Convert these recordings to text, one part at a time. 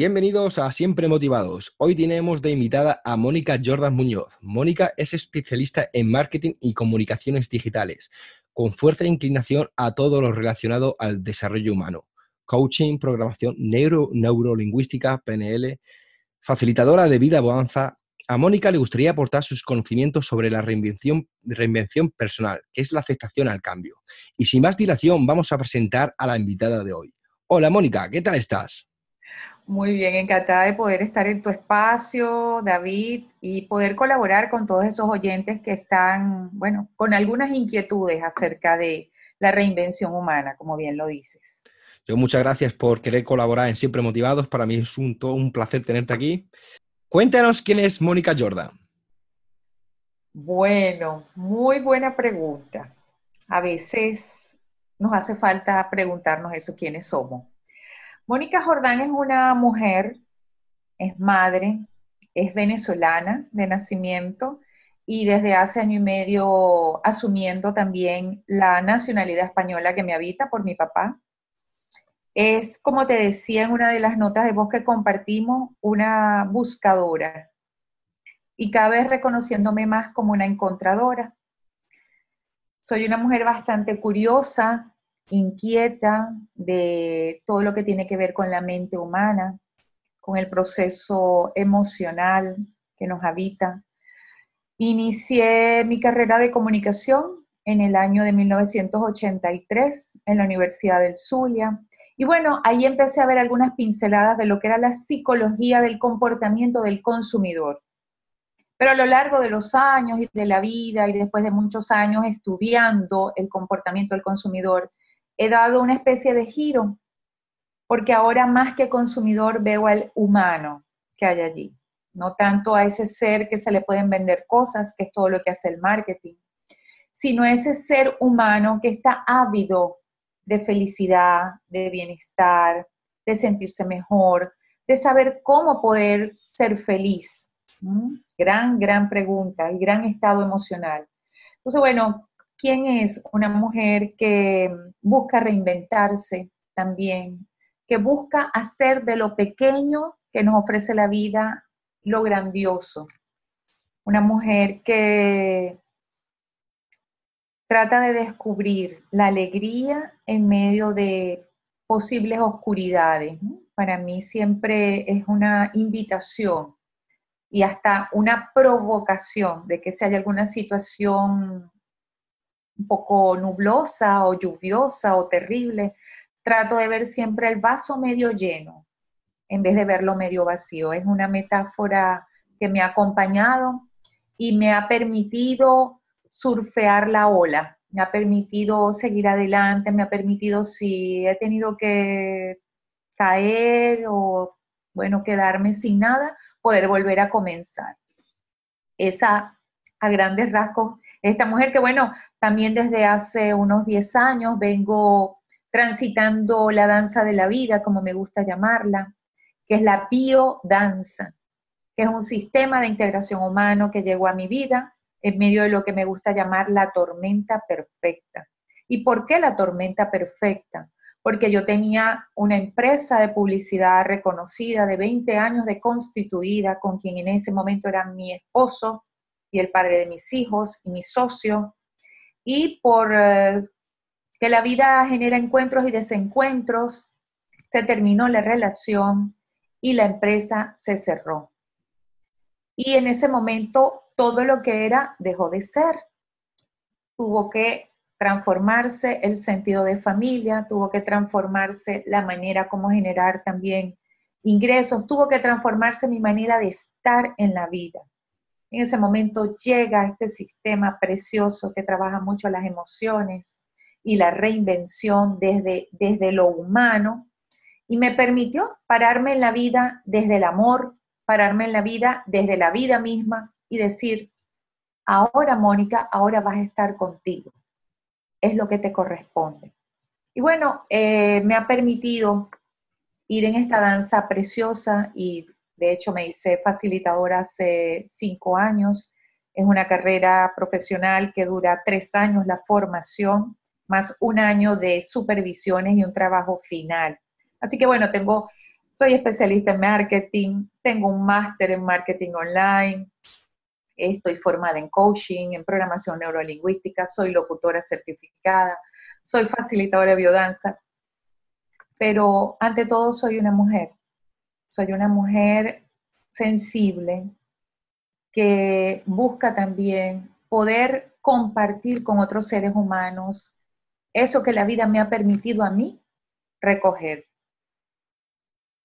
Bienvenidos a Siempre Motivados. Hoy tenemos de invitada a Mónica Jordan Muñoz. Mónica es especialista en marketing y comunicaciones digitales, con fuerte inclinación a todo lo relacionado al desarrollo humano, coaching, programación neuro, neurolingüística, PNL, facilitadora de vida bonanza. A Mónica le gustaría aportar sus conocimientos sobre la reinvención, reinvención personal, que es la aceptación al cambio. Y sin más dilación, vamos a presentar a la invitada de hoy. Hola Mónica, ¿qué tal estás? Muy bien, encantada de poder estar en tu espacio, David, y poder colaborar con todos esos oyentes que están, bueno, con algunas inquietudes acerca de la reinvención humana, como bien lo dices. Yo muchas gracias por querer colaborar en Siempre Motivados. Para mí es un, todo un placer tenerte aquí. Cuéntanos quién es Mónica Jordan. Bueno, muy buena pregunta. A veces nos hace falta preguntarnos eso, quiénes somos. Mónica Jordán es una mujer, es madre, es venezolana de nacimiento y desde hace año y medio asumiendo también la nacionalidad española que me habita por mi papá. Es, como te decía en una de las notas de voz que compartimos, una buscadora y cada vez reconociéndome más como una encontradora. Soy una mujer bastante curiosa, inquieta de todo lo que tiene que ver con la mente humana, con el proceso emocional que nos habita. Inicié mi carrera de comunicación en el año de 1983 en la Universidad del Zulia. Y bueno, ahí empecé a ver algunas pinceladas de lo que era la psicología del comportamiento del consumidor. Pero a lo largo de los años y de la vida y después de muchos años estudiando el comportamiento del consumidor, he dado una especie de giro, porque ahora más que consumidor veo al humano que hay allí, no tanto a ese ser que se le pueden vender cosas, que es todo lo que hace el marketing, sino ese ser humano que está ávido de felicidad, de bienestar, de sentirse mejor, de saber cómo poder ser feliz. Gran, gran pregunta y gran estado emocional. Entonces, bueno, ¿Quién es una mujer que busca reinventarse también, que busca hacer de lo pequeño que nos ofrece la vida lo grandioso? Una mujer que trata de descubrir la alegría en medio de posibles oscuridades. Para mí siempre es una invitación y hasta una provocación de que si hay alguna situación poco nublosa o lluviosa o terrible, trato de ver siempre el vaso medio lleno en vez de verlo medio vacío. Es una metáfora que me ha acompañado y me ha permitido surfear la ola, me ha permitido seguir adelante, me ha permitido si he tenido que caer o, bueno, quedarme sin nada, poder volver a comenzar. Esa, a grandes rasgos, esta mujer que, bueno, también desde hace unos 10 años vengo transitando la danza de la vida, como me gusta llamarla, que es la biodanza, que es un sistema de integración humano que llegó a mi vida en medio de lo que me gusta llamar la tormenta perfecta. ¿Y por qué la tormenta perfecta? Porque yo tenía una empresa de publicidad reconocida de 20 años de constituida, con quien en ese momento era mi esposo, y el padre de mis hijos y mi socio, y por eh, que la vida genera encuentros y desencuentros, se terminó la relación y la empresa se cerró. Y en ese momento todo lo que era dejó de ser. Tuvo que transformarse el sentido de familia, tuvo que transformarse la manera como generar también ingresos, tuvo que transformarse mi manera de estar en la vida. En ese momento llega este sistema precioso que trabaja mucho las emociones y la reinvención desde, desde lo humano y me permitió pararme en la vida desde el amor, pararme en la vida desde la vida misma y decir, ahora Mónica, ahora vas a estar contigo. Es lo que te corresponde. Y bueno, eh, me ha permitido ir en esta danza preciosa y de hecho me hice facilitadora hace cinco años. Es una carrera profesional que dura tres años la formación, más un año de supervisiones y un trabajo final. Así que bueno, tengo, soy especialista en marketing, tengo un máster en marketing online, estoy formada en coaching, en programación neurolingüística, soy locutora certificada, soy facilitadora de biodanza, pero ante todo soy una mujer. Soy una mujer sensible que busca también poder compartir con otros seres humanos eso que la vida me ha permitido a mí recoger.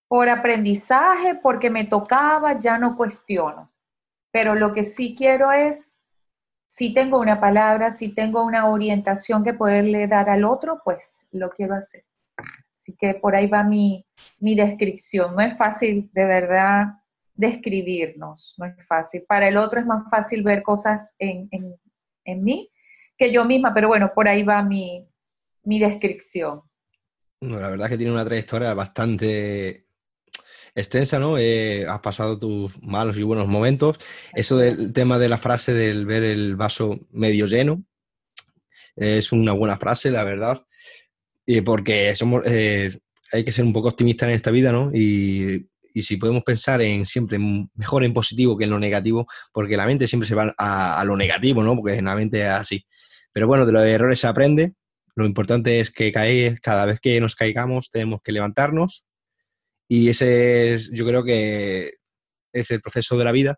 Por aprendizaje, porque me tocaba, ya no cuestiono. Pero lo que sí quiero es, si tengo una palabra, si tengo una orientación que poderle dar al otro, pues lo quiero hacer. Así que por ahí va mi, descripción. No es fácil, de verdad, describirnos, no es fácil. Para el otro es más fácil ver cosas en, mí que yo misma, pero bueno, por ahí va mi, descripción. la verdad es que tiene una trayectoria bastante extensa, ¿no? Eh, has pasado tus malos y buenos momentos. Eso del tema de la frase del ver el vaso medio lleno es una buena frase, la verdad. Y porque somos, eh, hay que ser un poco optimista en esta vida, ¿no? Y, si podemos pensar en siempre mejor en positivo que en lo negativo, porque la mente siempre se va a, lo negativo, ¿no? Porque en la mente es así. Pero bueno, de los errores se aprende. Lo importante es que cada vez que nos caigamos tenemos que levantarnos. Y ese es, yo creo que es el proceso de la vida.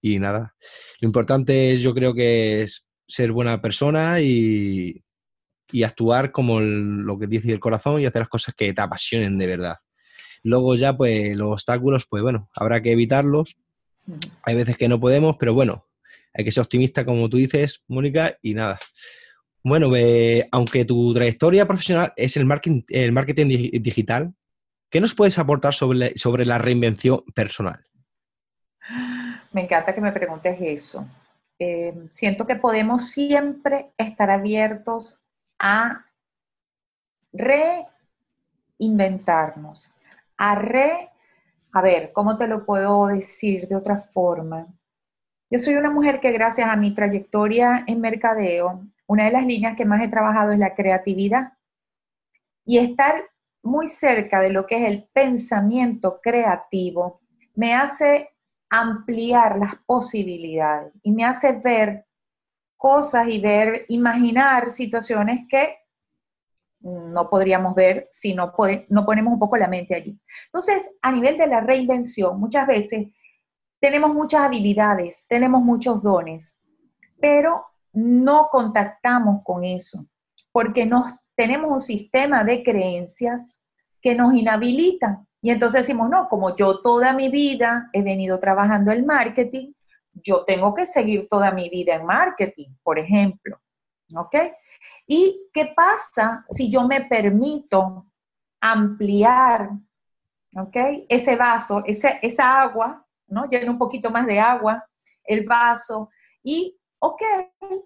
Y nada, lo importante es, yo creo que es ser buena persona y, y actuar como lo que dice el corazón y hacer las cosas que te apasionen de verdad. Luego ya, pues los obstáculos, pues bueno, habrá que evitarlos. Hay veces que no podemos, pero bueno, hay que ser optimista, como tú dices, Mónica, y nada. Bueno, aunque tu trayectoria profesional es el marketing, el marketing digital, ¿qué nos puedes aportar sobre, sobre la reinvención personal? Me encanta que me preguntes eso. Eh, siento que podemos siempre estar abiertos a reinventarnos, a re, a ver, ¿cómo te lo puedo decir de otra forma? Yo soy una mujer que gracias a mi trayectoria en mercadeo, una de las líneas que más he trabajado es la creatividad y estar muy cerca de lo que es el pensamiento creativo me hace ampliar las posibilidades y me hace ver cosas y ver, imaginar situaciones que no podríamos ver si no, no ponemos un poco la mente allí. Entonces, a nivel de la reinvención, muchas veces tenemos muchas habilidades, tenemos muchos dones, pero no contactamos con eso, porque nos, tenemos un sistema de creencias que nos inhabilita. Y entonces decimos, no, como yo toda mi vida he venido trabajando el marketing, yo tengo que seguir toda mi vida en marketing, por ejemplo. ¿Ok? ¿Y qué pasa si yo me permito ampliar, ¿ok? Ese vaso, ese, esa agua, ¿no? Lleno un poquito más de agua, el vaso, y, ok,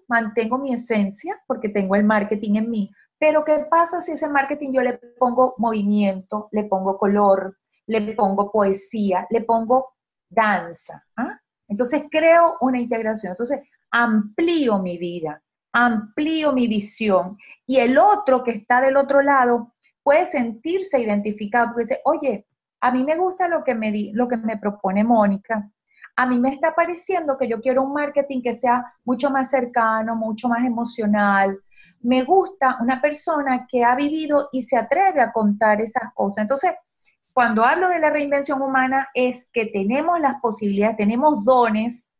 mantengo mi esencia porque tengo el marketing en mí, pero ¿qué pasa si ese marketing yo le pongo movimiento, le pongo color, le pongo poesía, le pongo danza? ¿ah? Entonces creo una integración. Entonces amplío mi vida, amplío mi visión. Y el otro que está del otro lado puede sentirse identificado porque dice, oye, a mí me gusta lo que me, lo que me propone Mónica. A mí me está pareciendo que yo quiero un marketing que sea mucho más cercano, mucho más emocional. Me gusta una persona que ha vivido y se atreve a contar esas cosas. Entonces, cuando hablo de la reinvención humana es que tenemos las posibilidades, tenemos dones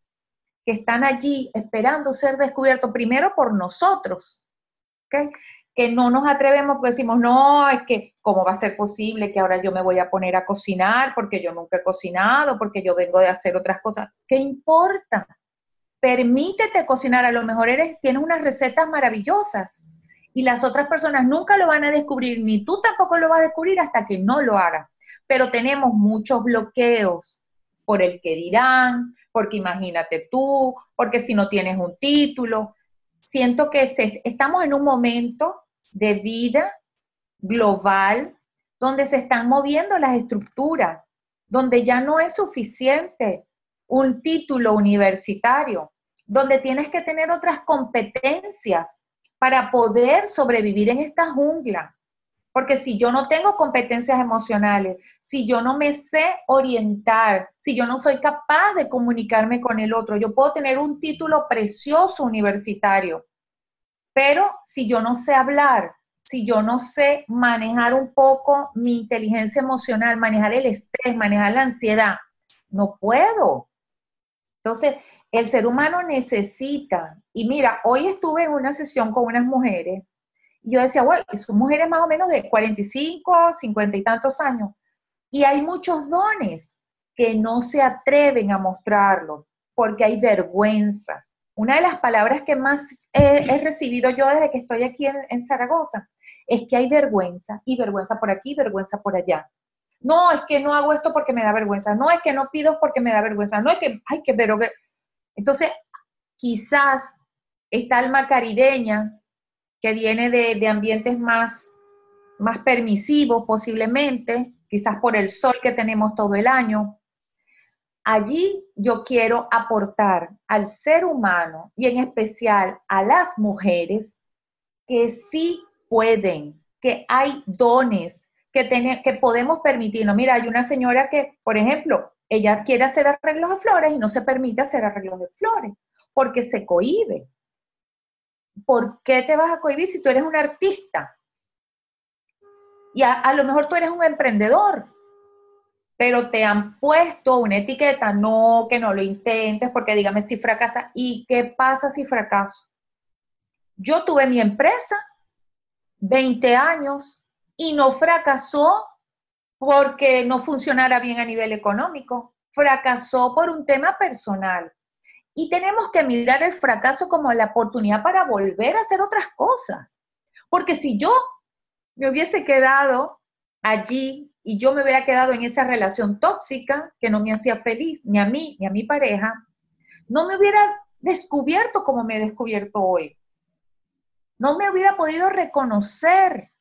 que están allí esperando ser descubiertos primero por nosotros, que no nos atrevemos porque decimos, no, es que, ¿cómo va a ser posible que ahora yo me voy a poner a cocinar porque yo nunca he cocinado, porque yo vengo de hacer otras cosas? ¿Qué importa? Permítete cocinar, a lo mejor eres, tienes unas recetas maravillosas y las otras personas nunca lo van a descubrir, ni tú tampoco lo vas a descubrir hasta que no lo hagas pero tenemos muchos bloqueos por el que dirán, porque imagínate tú, porque si no tienes un título. Siento que estamos en un momento de vida global donde se están moviendo las estructuras, donde ya no es suficiente un título universitario, donde tienes que tener otras competencias para poder sobrevivir en esta jungla. Porque si yo no tengo competencias emocionales, si yo no me sé orientar, si yo no soy capaz de comunicarme con el otro, yo puedo tener un título precioso universitario, pero si yo no sé hablar, si yo no sé manejar un poco mi inteligencia emocional, manejar el estrés, manejar la ansiedad, no puedo. Entonces, el ser humano necesita, y mira, hoy estuve en una sesión con unas mujeres y yo decía, bueno, son mujeres más o menos de 45, 50 y tantos años. Y hay muchos dones que no se atreven a mostrarlos porque hay vergüenza. Una de las palabras que más he, recibido yo desde que estoy aquí en, Zaragoza es que hay vergüenza y vergüenza por aquí, vergüenza por allá. No, es que no hago esto porque me da vergüenza. No, es que no pido porque me da vergüenza. No es que, ay, que, pero que. Entonces, quizás esta alma caribeña que viene de, ambientes más, más permisivos posiblemente, quizás por el sol que tenemos todo el año. Allí yo quiero aportar al ser humano y en especial a las mujeres que sí pueden, que hay dones, que, que podemos permitirnos. Mira, hay una señora que, por ejemplo, ella quiere hacer arreglos de flores y no se permite hacer arreglos de flores porque se cohíbe. ¿Por qué te vas a cohibir si tú eres un artista? Y a, lo mejor tú eres un emprendedor, pero te han puesto una etiqueta, no, que no lo intentes, porque dígame si fracasa. ¿Y qué pasa si fracaso? Yo tuve mi empresa 20 años y no fracasó porque no funcionara bien a nivel económico, fracasó por un tema personal. Y tenemos que mirar el fracaso como la oportunidad para volver a hacer otras cosas. Porque si yo me hubiese quedado allí y yo me hubiera quedado en esa relación tóxica que no me hacía feliz, ni a mí, ni a mi pareja, no me hubiera descubierto como me he descubierto hoy. No me hubiera podido reconocer.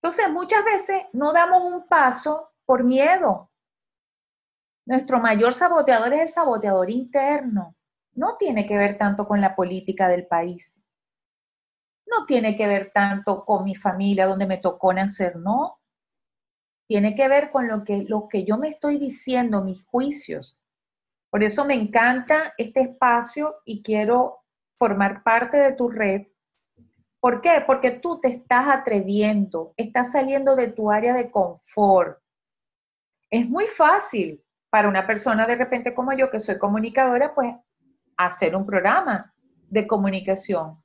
Entonces, muchas veces no damos un paso por miedo, nuestro mayor saboteador es el saboteador interno. No tiene que ver tanto con la política del país. No tiene que ver tanto con mi familia, donde me tocó nacer, no. Tiene que ver con lo que, lo que yo me estoy diciendo, mis juicios. Por eso me encanta este espacio y quiero formar parte de tu red. ¿Por qué? Porque tú te estás atreviendo, estás saliendo de tu área de confort. Es muy fácil para una persona de repente como yo, que soy comunicadora, pues hacer un programa de comunicación.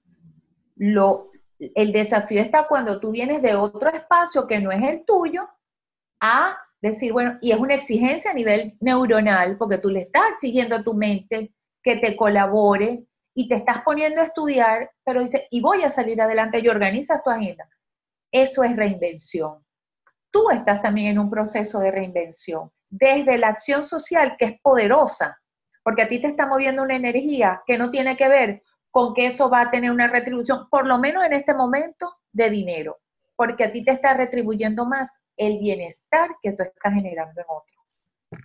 Lo, el desafío está cuando tú vienes de otro espacio que no es el tuyo a decir, bueno, y es una exigencia a nivel neuronal, porque tú le estás exigiendo a tu mente que te colabore y te estás poniendo a estudiar, pero dice, y voy a salir adelante y organizas tu agenda. Eso es reinvención. Tú estás también en un proceso de reinvención desde la acción social que es poderosa, porque a ti te está moviendo una energía que no tiene que ver con que eso va a tener una retribución, por lo menos en este momento, de dinero, porque a ti te está retribuyendo más el bienestar que tú estás generando en otros.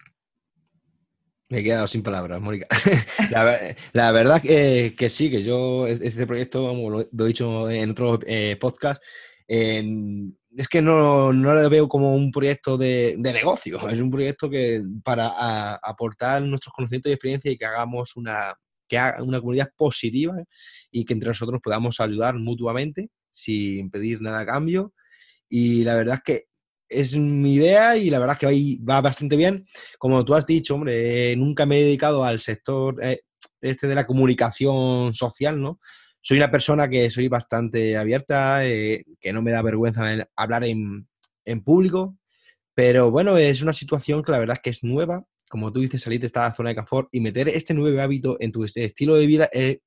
Me he quedado sin palabras, Mónica. la, verdad que, sí, que yo este proyecto, como lo, he dicho en otro eh, podcast, es que no, lo veo como un proyecto de, negocio, es un proyecto que para aportar nuestros conocimientos y experiencia y que hagamos una, que haga una comunidad positiva y que entre nosotros podamos ayudar mutuamente sin pedir nada a cambio. Y la verdad es que es mi idea y la verdad es que va, va bastante bien. Como tú has dicho, hombre, nunca me he dedicado al sector eh, este de la comunicación social, ¿no? Soy una persona que soy bastante abierta, eh, que no me da vergüenza hablar en, público, pero bueno, es una situación que la verdad es que es nueva. Como tú dices, salir de esta zona de confort y meter este nuevo hábito en tu estilo de vida es,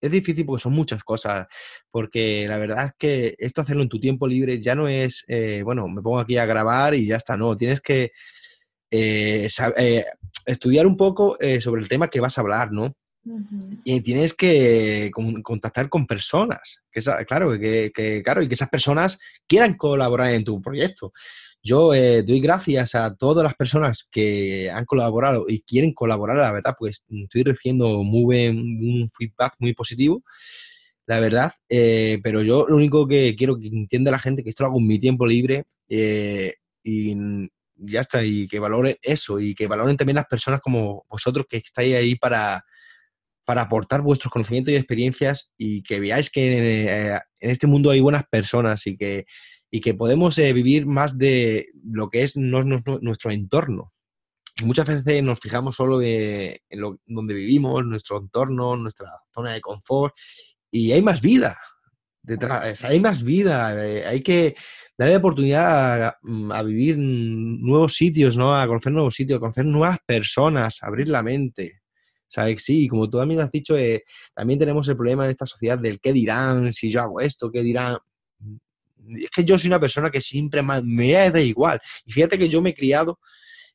difícil porque son muchas cosas. Porque la verdad es que esto hacerlo en tu tiempo libre ya no es, eh, bueno, me pongo aquí a grabar y ya está, no, tienes que eh, estudiar un poco sobre el tema que vas a hablar, ¿no? Y tienes que contactar con personas, que claro, que, claro, y que esas personas quieran colaborar en tu proyecto. Yo eh, doy gracias a todas las personas que han colaborado y quieren colaborar, la verdad, pues estoy recibiendo muy un feedback muy positivo, la verdad, eh, pero yo lo único que quiero que entienda la gente que esto lo hago en mi tiempo libre eh, y ya está, y que valoren eso y que valoren también las personas como vosotros que estáis ahí para, para aportar vuestros conocimientos y experiencias y que veáis que en este mundo hay buenas personas y que y que podemos eh, vivir más de lo que es nuestro entorno. Muchas veces nos fijamos solo en lo, donde vivimos, nuestro entorno, nuestra zona de confort, y hay más vida detrás, hay más vida, eh, hay que darle oportunidad mm, a, vivir nuevos sitios, ¿no? A conocer nuevos sitios, a conocer nuevas personas, abrir la mente. ¿Sabes? Sí, como tú también has dicho, eh, también tenemos el problema en esta sociedad del qué dirán si yo hago esto, qué dirán es que yo soy una persona que siempre me da igual. Y fíjate que yo me he criado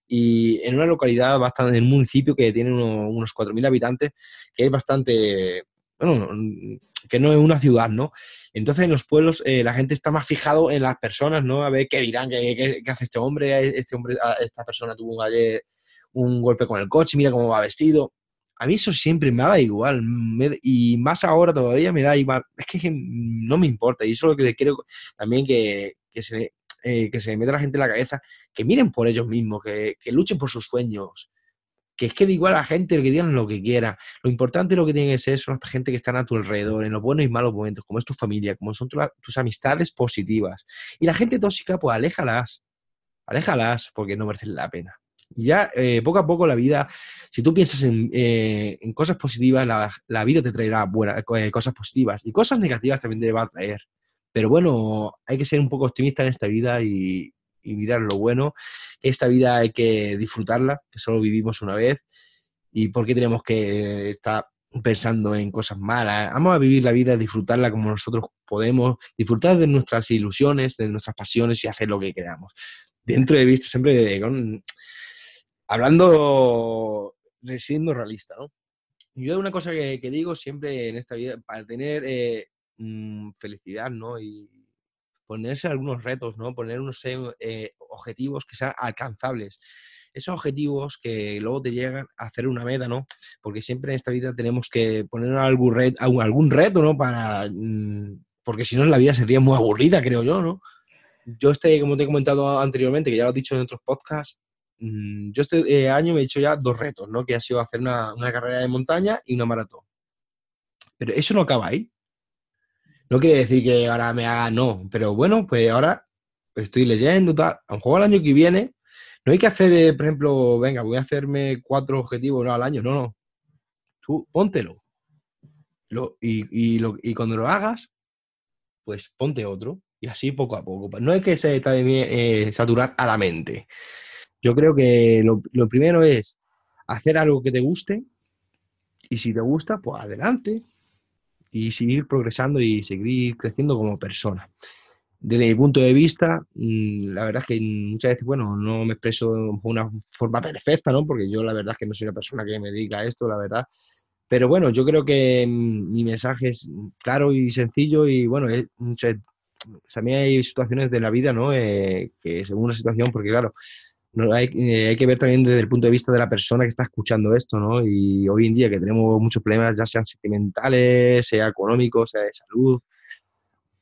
y en una localidad bastante, en un municipio que tiene unos, 4.000 habitantes, que es bastante, bueno, que no es una ciudad, ¿no? Entonces en los pueblos eh, la gente está más fijado en las personas, ¿no? A ver qué dirán, qué, hace este hombre, este hombre, esta persona tuvo un golpe con el coche, mira cómo va vestido a mí eso siempre me da igual. y más ahora todavía me da igual. Es que no me importa. Y eso es lo que quiero también que, que se, eh, que se meta la gente en la cabeza. Que miren por ellos mismos, que, luchen por sus sueños. Que es que da igual a la gente que digan lo que quiera. Lo importante lo que tiene que ser son la gente que están a tu alrededor, en los buenos y malos momentos, como es tu familia, como son tus amistades positivas. Y la gente tóxica, pues aléjalas. Aléjalas, porque no merecen la pena ya eh, poco a poco la vida, si tú piensas en, eh, cosas positivas, la, vida te traerá buenas, eh, cosas positivas y cosas negativas también te va a traer. Pero bueno, hay que ser un poco optimista en esta vida y, mirar lo bueno. Esta vida hay que disfrutarla, que solo vivimos una vez. ¿Y por qué tenemos que estar pensando en cosas malas? Vamos a vivir la vida, disfrutarla como nosotros podemos, disfrutar de nuestras ilusiones, de nuestras pasiones y hacer lo que queramos. Dentro de vista siempre de, con, hablando, siendo realista, ¿no? Yo una cosa que, digo siempre en esta vida, para tener eh, mm, felicidad, ¿no? Y ponerse algunos retos, ¿no? Poner unos eh, objetivos que sean alcanzables. Esos objetivos que luego te llegan a hacer una meta, ¿no? Porque siempre en esta vida tenemos que poner algún, reto, algún reto, ¿no? Para, mm, porque si no la vida sería muy aburrida, creo yo, ¿no? Yo este, como te he comentado anteriormente, que ya lo he dicho en otros podcasts, yo este eh, año me he hecho ya dos retos, ¿no? Que ha sido hacer una, carrera de montaña y una maratón. Pero eso no acaba ahí. No quiere decir que ahora me haga no, pero bueno, pues ahora estoy leyendo, tal. A lo mejor el año que viene, no hay que hacer, eh, por ejemplo, venga, voy a hacerme cuatro objetivos al año. No, no. Tú póntelo. y, y cuando lo hagas, pues ponte otro. Y así poco a poco. No es que se eh, saturar a la mente. Yo creo que lo, primero es hacer algo que te guste y si te gusta, pues adelante y seguir progresando y seguir creciendo como persona. Desde mi punto de vista, mm, la verdad es que muchas veces, bueno, no me expreso de una forma perfecta, ¿no? Porque yo la verdad es que no soy una persona que me dedica a esto, la verdad. Pero bueno, yo creo que mm, mi mensaje es claro y sencillo y bueno, es, también hay situaciones de la vida, ¿no? Eh, que según la situación, porque claro, eh, hay, que ver también desde el punto de vista de la persona que está escuchando esto, ¿no? Y hoy en día que tenemos muchos problemas, ya sean sentimentales, sea económicos, sea de salud.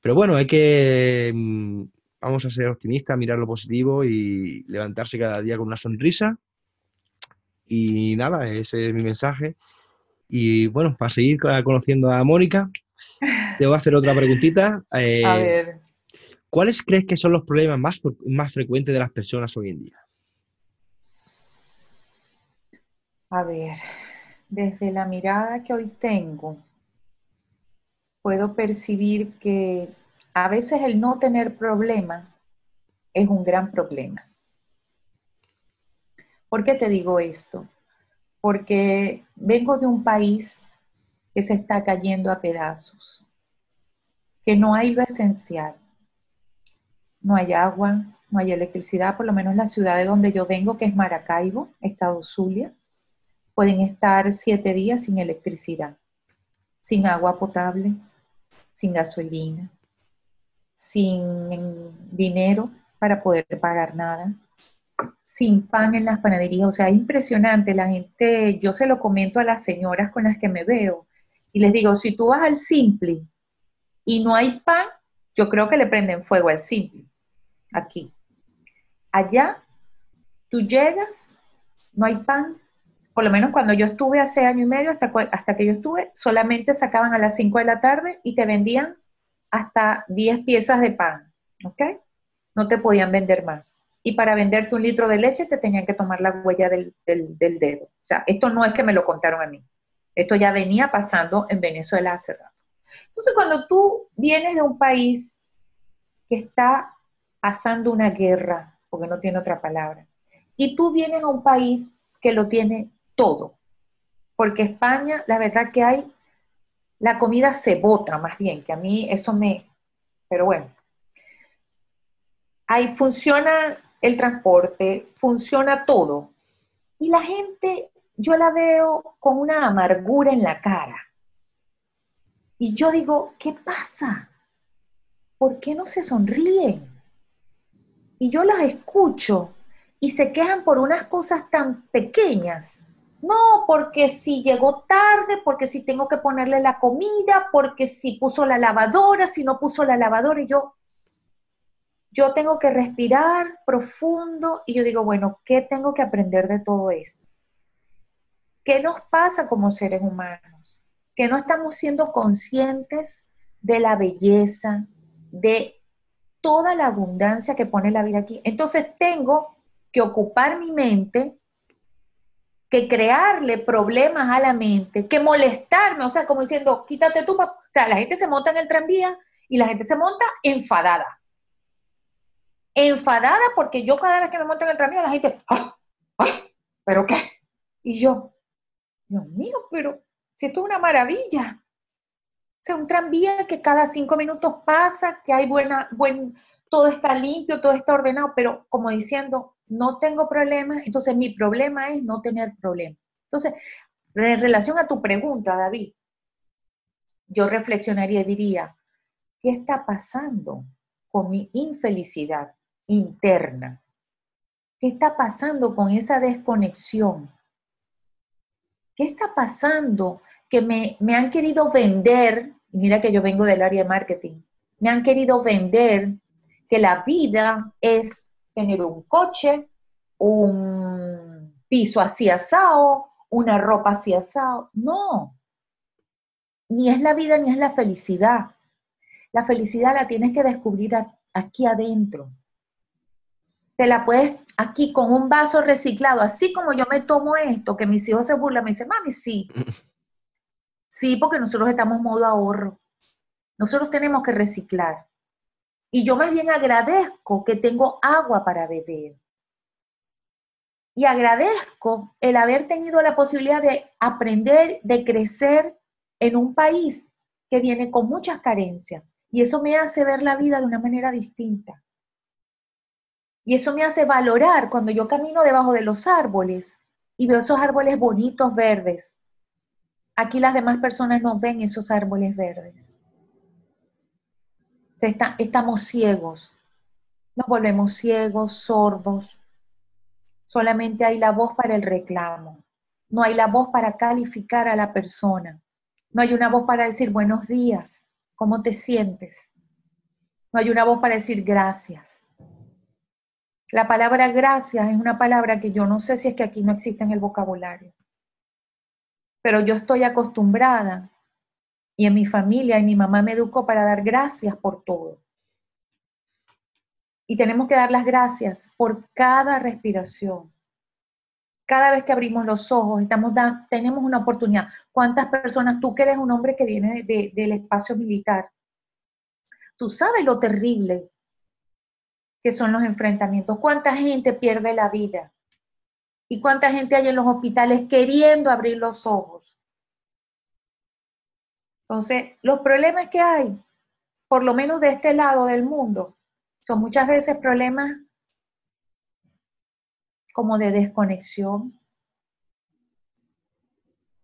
Pero bueno, hay que, mm, vamos a ser optimistas, mirar lo positivo y levantarse cada día con una sonrisa. Y nada, ese es mi mensaje. Y bueno, para seguir conociendo a Mónica, te voy a hacer otra preguntita. Eh, a ver. ¿Cuáles crees que son los problemas más, más frecuentes de las personas hoy en día? A ver, desde la mirada que hoy tengo, puedo percibir que a veces el no tener problema es un gran problema. ¿Por qué te digo esto? Porque vengo de un país que se está cayendo a pedazos, que no hay lo esencial. no hay agua, no hay electricidad, por lo menos en la ciudad de donde yo vengo, que es Maracaibo, Estado Zulia, pueden estar siete días sin electricidad, sin agua potable, sin gasolina, sin dinero para poder pagar nada, sin pan en las panaderías. O sea, es impresionante. La gente, yo se lo comento a las señoras con las que me veo y les digo, si tú vas al Simple y no hay pan, yo creo que le prenden fuego al Simple, aquí. Allá, tú llegas, no hay pan. Por lo menos cuando yo estuve hace año y medio, hasta, hasta que yo estuve, solamente sacaban a las 5 de la tarde y te vendían hasta 10 piezas de pan, ¿ok? No te podían vender más. Y para venderte un litro de leche te tenían que tomar la huella del, del dedo. O sea, esto no es que me lo contaron a mí. Esto ya venía pasando en Venezuela hace rato. Entonces, cuando tú vienes de un país que está pasando una guerra, porque no tiene otra palabra, y tú vienes a un país que lo tiene todo, porque España, la verdad que hay, la comida se bota más bien, que a mí eso me, pero bueno, ahí funciona el transporte, funciona todo, y la gente yo la veo con una amargura en la cara. Y yo digo, ¿qué pasa? ¿Por qué no se sonríen? Y yo las escucho y se quejan por unas cosas tan pequeñas. No, porque si llegó tarde, porque si tengo que ponerle la comida, porque si puso la lavadora, si no puso la lavadora, y yo, yo tengo que respirar profundo y yo digo, bueno, ¿qué tengo que aprender de todo esto? ¿Qué nos pasa como seres humanos? Que no estamos siendo conscientes de la belleza, de toda la abundancia que pone la vida aquí. Entonces tengo que ocupar mi mente, que crearle problemas a la mente, que molestarme, o sea, como diciendo, quítate tú, o sea, la gente se monta en el tranvía y la gente se monta enfadada. Enfadada porque yo cada vez que me monto en el tranvía, la gente, ¡ah! ¡ah! ¿Pero qué? Y yo, Dios mío, pero si esto es una maravilla. O sea, un tranvía que cada cinco minutos pasa, que hay buena, buen, todo está limpio, todo está ordenado, pero como diciendo, no tengo problemas, entonces mi problema es no tener problemas. Entonces, en relación a tu pregunta, David, yo reflexionaría y diría, ¿qué está pasando con mi infelicidad interna? ¿Qué está pasando con esa desconexión? ¿qué está pasando? Que me, han querido vender, mira que yo vengo del área de marketing, me han querido vender que la vida es tener un coche, un piso así asado, una ropa así asado. No, ni es la vida ni es la felicidad. La felicidad la tienes que descubrir aquí adentro te la puedes aquí con un vaso reciclado, así como yo me tomo esto, que mis hijos se burlan, me dicen, mami, sí. Sí, porque nosotros estamos en modo ahorro. Nosotros tenemos que reciclar. Y yo más bien agradezco que tengo agua para beber. Y agradezco el haber tenido la posibilidad de aprender, de crecer en un país que viene con muchas carencias. Y eso me hace ver la vida de una manera distinta. Y eso me hace valorar cuando yo camino debajo de los árboles y veo esos árboles bonitos verdes. Aquí las demás personas no ven esos árboles verdes. Estamos ciegos. Nos volvemos ciegos, sordos. Solamente hay la voz para el reclamo. No hay la voz para calificar a la persona. No hay una voz para decir buenos días, ¿cómo te sientes? No hay una voz para decir gracias. La palabra gracias es una palabra que yo no sé si es que aquí no existe en el vocabulario, pero yo estoy acostumbrada y en mi familia y mi mamá me educó para dar gracias por todo. Y tenemos que dar las gracias por cada respiración. Cada vez que abrimos los ojos, estamos tenemos una oportunidad. ¿Cuántas personas, tú que eres un hombre que viene del espacio militar, tú sabes lo terrible que son los enfrentamientos. ¿Cuánta gente pierde la vida? ¿Y cuánta gente hay en los hospitales queriendo abrir los ojos? Entonces, los problemas que hay, por lo menos de este lado del mundo, Son muchas veces problemas como de desconexión,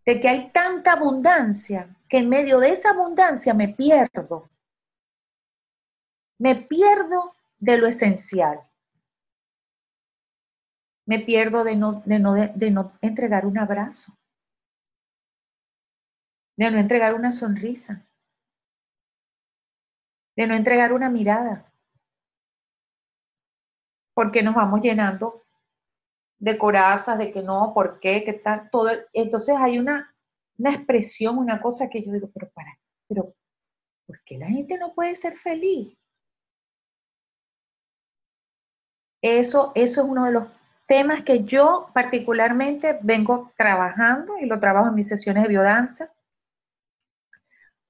de que hay tanta abundancia que en medio de esa abundancia me pierdo. Me pierdo de lo esencial. Me pierdo de no, de no, de no entregar un abrazo, de no entregar una sonrisa, de no entregar una mirada, porque nos vamos llenando de corazas, de que no, ¿por qué? ¿Qué tal? Todo. Entonces hay una, una expresión, una cosa que yo digo, pero para, pero, ¿por qué la gente no puede ser feliz? Eso, eso es uno de los temas que yo particularmente vengo trabajando y lo trabajo en mis sesiones de biodanza.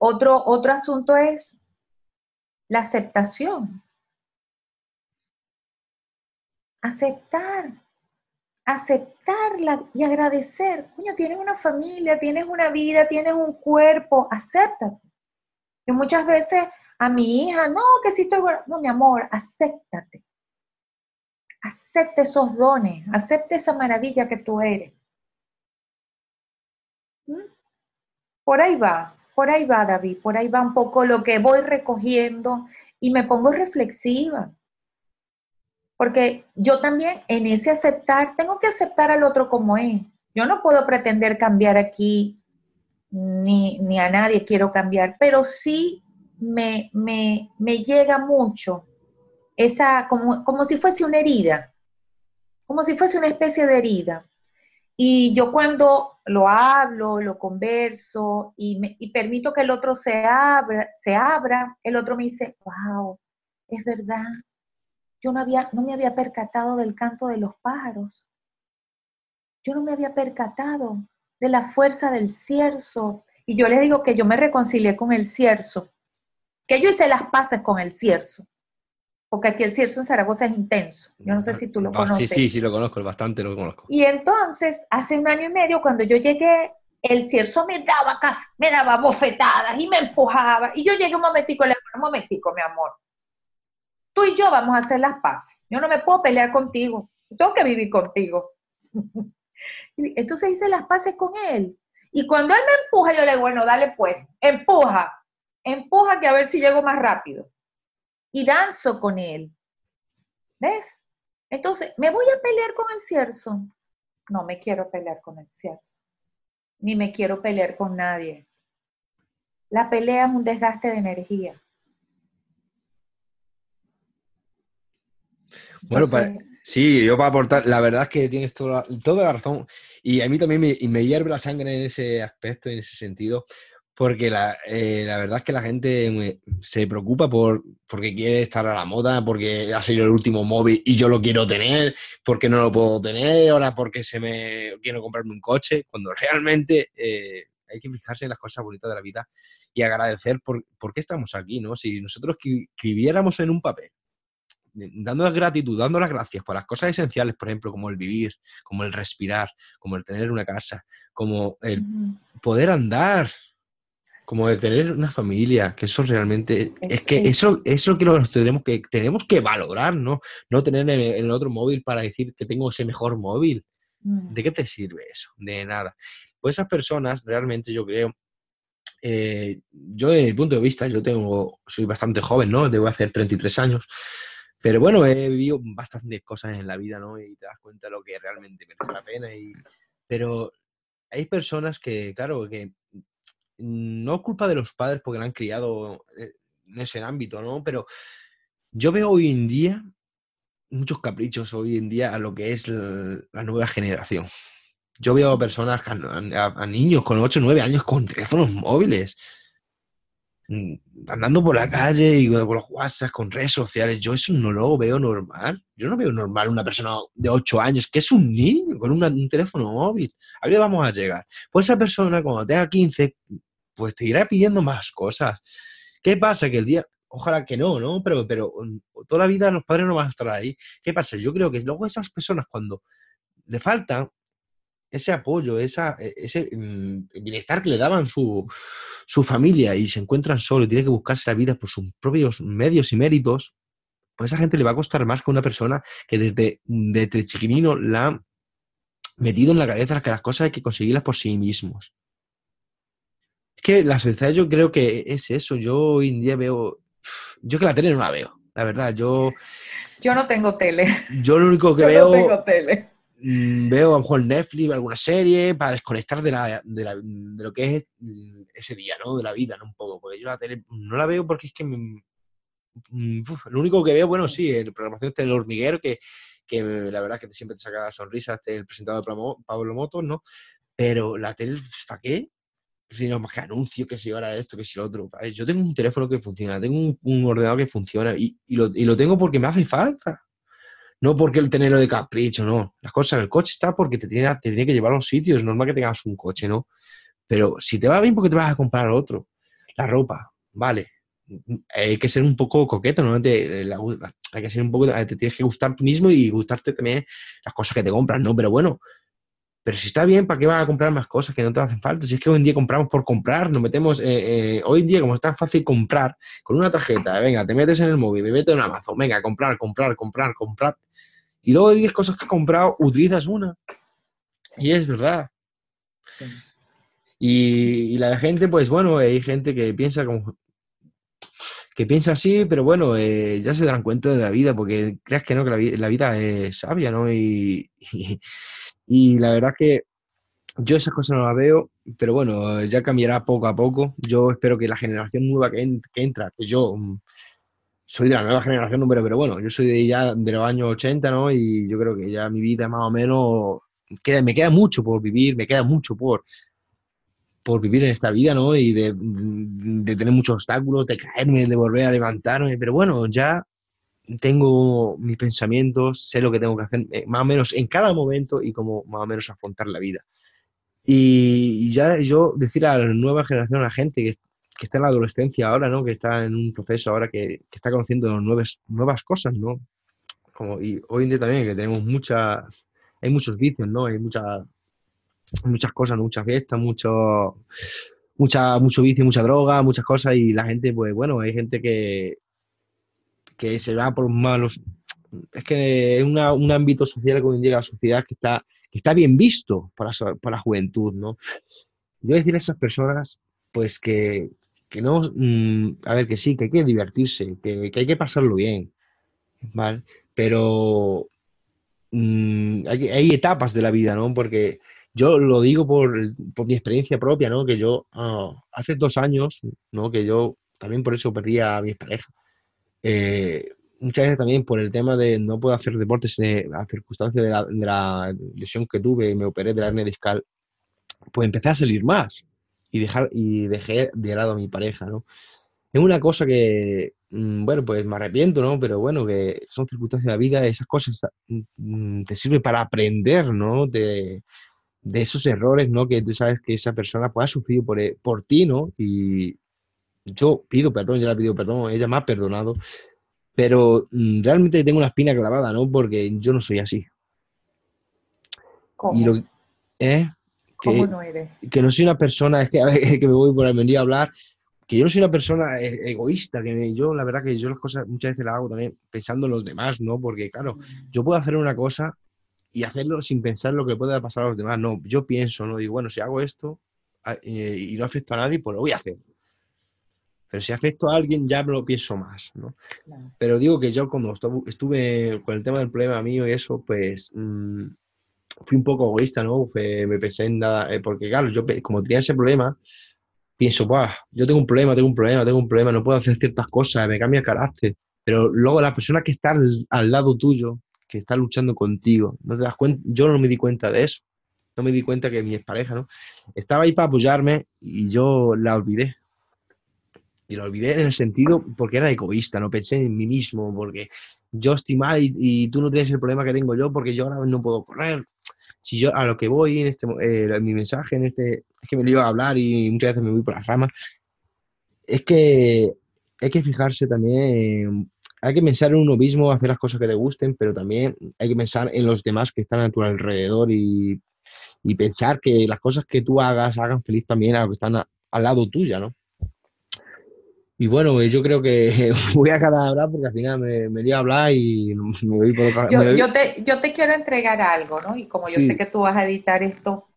Otro, otro asunto es la aceptación. Aceptar aceptarla y agradecer. Coño, tienes una familia, tienes una vida, tienes un cuerpo, acéptate. Y muchas veces a mi hija, no, que si estoy No, mi amor, acéptate. Acepte esos dones, acepte esa maravilla que tú eres. ¿Mm? Por ahí va, por ahí va, David, por ahí va un poco lo que voy recogiendo y me pongo reflexiva. Porque yo también en ese aceptar, tengo que aceptar al otro como es. Yo no puedo pretender cambiar aquí, ni, ni a nadie quiero cambiar, pero sí me, me, me llega mucho esa, como, como si fuese una herida, como si fuese una especie de herida. Y yo cuando lo hablo, lo converso y, me, y permito que el otro se abra, se abra, el otro me dice, wow, es verdad, yo no, había, no me había percatado del canto de los pájaros. Yo no me había percatado de la fuerza del cierzo. Y yo les digo que yo me reconcilié con el cierzo, que yo hice las paces con el cierzo. Porque aquí el cierzo en Zaragoza es intenso. Yo no sé si tú lo conoces. Sí, sí, sí, lo conozco, bastante lo conozco. Y entonces, hace un año y medio, cuando yo llegué, el cierzo me daba, me daba bofetadas y me empujaba. Y yo llegué un momentico, le dije, un momentico, mi amor tú y yo vamos a hacer las paces. Yo no me puedo pelear contigo, tengo que vivir contigo. Entonces hice las paces con él. Y cuando él me empuja, yo le digo, bueno, dale pues, empuja, empuja que a ver si llego más rápido. Y danzo con él. ¿Ves? Entonces, ¿me voy a pelear con el cierzo? No me quiero pelear con el cierzo. Ni me quiero pelear con nadie. La pelea es un desgaste de energía. Bueno, sí, yo para aportar, la verdad es que tienes toda, toda la razón. Y a mí también me, me, hierve la sangre en ese aspecto, en ese sentido, porque la, eh, la verdad es que la gente se preocupa por porque quiere estar a la moda, porque ha sido el último móvil y yo lo quiero tener, porque no lo puedo tener, ahora porque se me quiero comprarme un coche, cuando realmente eh, hay que fijarse en las cosas bonitas de la vida y agradecer por, por qué estamos aquí, ¿no? Si nosotros escribiéramos en un papel dando la gratitud, dando las gracias por las cosas esenciales, por ejemplo, como el vivir, como el respirar, como el tener una casa, como el poder andar, como el tener una familia, que eso realmente es, que eso, eso que nos tenemos que tenemos que valorar, ¿no? No tener el, el otro móvil para decir que tengo ese mejor móvil. Mm. ¿De qué te sirve eso? De nada. Pues esas personas realmente yo creo eh, yo desde mi punto de vista, yo tengo, soy bastante joven, ¿no? Debo hacer 33 años. Pero bueno, he vivido bastantes cosas en la vida, ¿no? Y te das cuenta de lo que realmente merece la pena. Y... Pero hay personas que, claro, que no es culpa de los padres porque la han criado eh, en ese ámbito, ¿no? Pero yo veo hoy en día muchos caprichos hoy en día a lo que es la, nueva generación. Yo veo a personas, a, niños con 8 o 9 años con teléfonos móviles. Mm, andando por la calle y con los WhatsApp, con redes sociales, yo eso no lo veo normal. Yo no veo normal una persona de 8 años, que es un niño, con un teléfono móvil. ¿A qué vamos a llegar? Pues esa persona, cuando tenga 15, pues te irá pidiendo más cosas. ¿Qué pasa? Que el día, ojalá que no, ¿no? Pero, pero mm, toda la vida los padres no van a estar ahí. ¿Qué pasa? Yo creo que luego esas personas, cuando le faltan, ese apoyo, e, ese mm, bienestar que le daban su, familia y se encuentran solos y tienen que buscarse la vida por sus propios medios y méritos, pues a esa gente le va a costar más que una persona que desde, desde chiquinino la ha metido en la cabeza que las cosas hay que conseguirlas por sí mismos. Es que la sociedad yo creo que es eso. Yo hoy en día veo, yo que la tele no la veo, la verdad. Yo, yo no tengo tele. Yo lo único que veo... No tengo tele. Mm, veo a lo mejor Netflix, alguna serie, para desconectar de, la, de, la, de, lo que es mm, ese día, ¿no? De la vida, ¿no? Un poco. Porque yo la tele no la veo porque es que me, mm, lo único que veo, bueno, sí, el programación este del hormiguero, que, que la verdad es que siempre te saca sonrisas este, el presentador Pablo Motos, ¿no? Pero la tele, ¿para qué? Sino más que anuncios, que si ahora esto, que si lo otro. Yo tengo un teléfono que funciona, tengo un, un ordenador que funciona y, y, lo, y, lo, tengo porque me hace falta. No porque el tenerlo de capricho, no. Las cosas, el coche está porque te tiene, te tiene que llevar a los sitios. Es normal que tengas un coche, ¿no? Pero si te va bien, porque te vas a comprar otro? La ropa, vale. Hay que ser un poco coqueto, ¿no? Te, la, hay que ser un poco. Te tienes que gustar tú mismo y gustarte también las cosas que te compras, ¿no? Pero bueno, pero si está bien, ¿para qué vas a comprar más cosas que no te hacen falta? Si es que hoy en día compramos por comprar, nos metemos, eh, eh, hoy en día como es tan fácil comprar, con una tarjeta, venga, te metes en el móvil, me metes en Amazon, venga, comprar, comprar, comprar, comprar. Y luego de 10 cosas que has comprado, utilizas una. Y es verdad. Sí. Y, y, la gente, pues bueno, hay gente que piensa como que piensa así, pero bueno, eh, ya se darán cuenta de la vida, porque creas que no, que la, vida, la vida es sabia, ¿no? Y, y, y la verdad que yo esas cosas no las veo, pero bueno, ya cambiará poco a poco. Yo espero que la generación nueva que, en, que entra, yo mm, soy de la nueva generación, pero, pero bueno, yo soy de ya de los años 80, ¿no? Y yo creo que ya mi vida más o menos, me queda mucho por vivir, me queda mucho por, por vivir en esta vida, ¿no? Y de, de tener muchos obstáculos, de caerme, de volver a levantarme, pero bueno, ya tengo mis pensamientos, sé lo que tengo que hacer eh, más o menos en cada momento y cómo más o menos afrontar la vida. Y ya yo decir a la nueva generación, a la gente que, que está en la adolescencia ahora, ¿no? Que está en un proceso ahora que, que está conociendo nuevas, nuevas cosas, ¿no? Como, y hoy en día también que tenemos muchas, hay muchos vicios, ¿no? Hay muchas, muchas cosas, ¿no? muchas fiestas, mucho, mucha, mucho vicio, mucha droga, muchas cosas y la gente, pues bueno, hay gente que, que se va por malos... Es que es una, un ámbito social que hoy en día la sociedad que está, que está bien visto para, para la juventud, ¿no? Yo decir a esas personas, pues que, que no, mmm, a ver, que sí, que hay que divertirse, que, que hay que pasarlo bien, ¿vale? Pero mmm, hay, hay, etapas de la vida, ¿no? Porque yo lo digo por, por mi experiencia propia, ¿no? Que yo oh, hace dos años, ¿no? Que yo también por eso perdí a mi pareja. Eh, muchas veces también por el tema de no puedo hacer deportes eh, a circunstancia de la, de la, lesión que tuve, me operé de la hernia discal, pues empecé a salir más y, dejar, y dejé de lado a mi pareja, ¿no? Es una cosa que, mm, bueno, pues me arrepiento, ¿no? Pero bueno, que son circunstancias de la vida, esas cosas mm, te sirven para aprender, ¿no? De, de esos errores, ¿no? Que tú sabes que esa persona pues, ha sufrido por, eh, por ti, ¿no? Y, yo pido perdón, yo le pido perdón, ella me ha perdonado, pero mm, realmente tengo una espina clavada, ¿no? Porque yo no soy así. ¿Cómo? Y lo, ¿eh? Que, ¿Cómo no eres? Que no soy una persona, es que, a ver, que me voy por el venir a hablar, que yo no soy una persona e, egoísta, que me, yo la verdad que yo las cosas muchas veces las hago también pensando en los demás, ¿no? Porque claro, Mm. yo puedo hacer una cosa y hacerlo sin pensar lo que pueda pasar a los demás, no, yo pienso, ¿no? Digo, bueno, si hago esto eh, y no afecto a nadie, pues lo voy a hacer. Pero si afecto a alguien, ya me lo pienso más, ¿no? Claro. Pero digo que yo estu- estuve con el tema del problema mío y eso, pues mm, fui un poco egoísta, ¿no? Fue- me pensé en nada, eh, porque claro, yo como tenía ese problema, pienso, Buah, yo tengo un problema, tengo un problema, tengo un problema, no puedo hacer ciertas cosas, me cambia el carácter. Pero luego la persona que está al, al lado tuyo, que está luchando contigo, no te das cuenta, yo no me di cuenta de eso. No me di cuenta que mi expareja, ¿no? Estaba ahí para apoyarme y yo la olvidé. Y lo olvidé en el sentido porque era egoísta, no pensé en mí mismo, porque yo estoy mal y, tú no tienes el problema que tengo yo porque yo ahora no puedo correr. Si yo a lo que voy en este eh, mi mensaje en este es que me lo iba a hablar y muchas veces me voy por las ramas. Es que hay que fijarse también, hay que pensar en uno mismo, hacer las cosas que te gusten, pero también hay que pensar en los demás que están a tu alrededor y, y pensar que las cosas que tú hagas hagan feliz también a los que están al lado tuya, ¿no? Y bueno, yo creo que voy a cada hablar porque al final me, me a hablar y me voy por yo, yo, te, yo te quiero entregar algo, ¿no? Y como yo sé que tú vas a editar esto,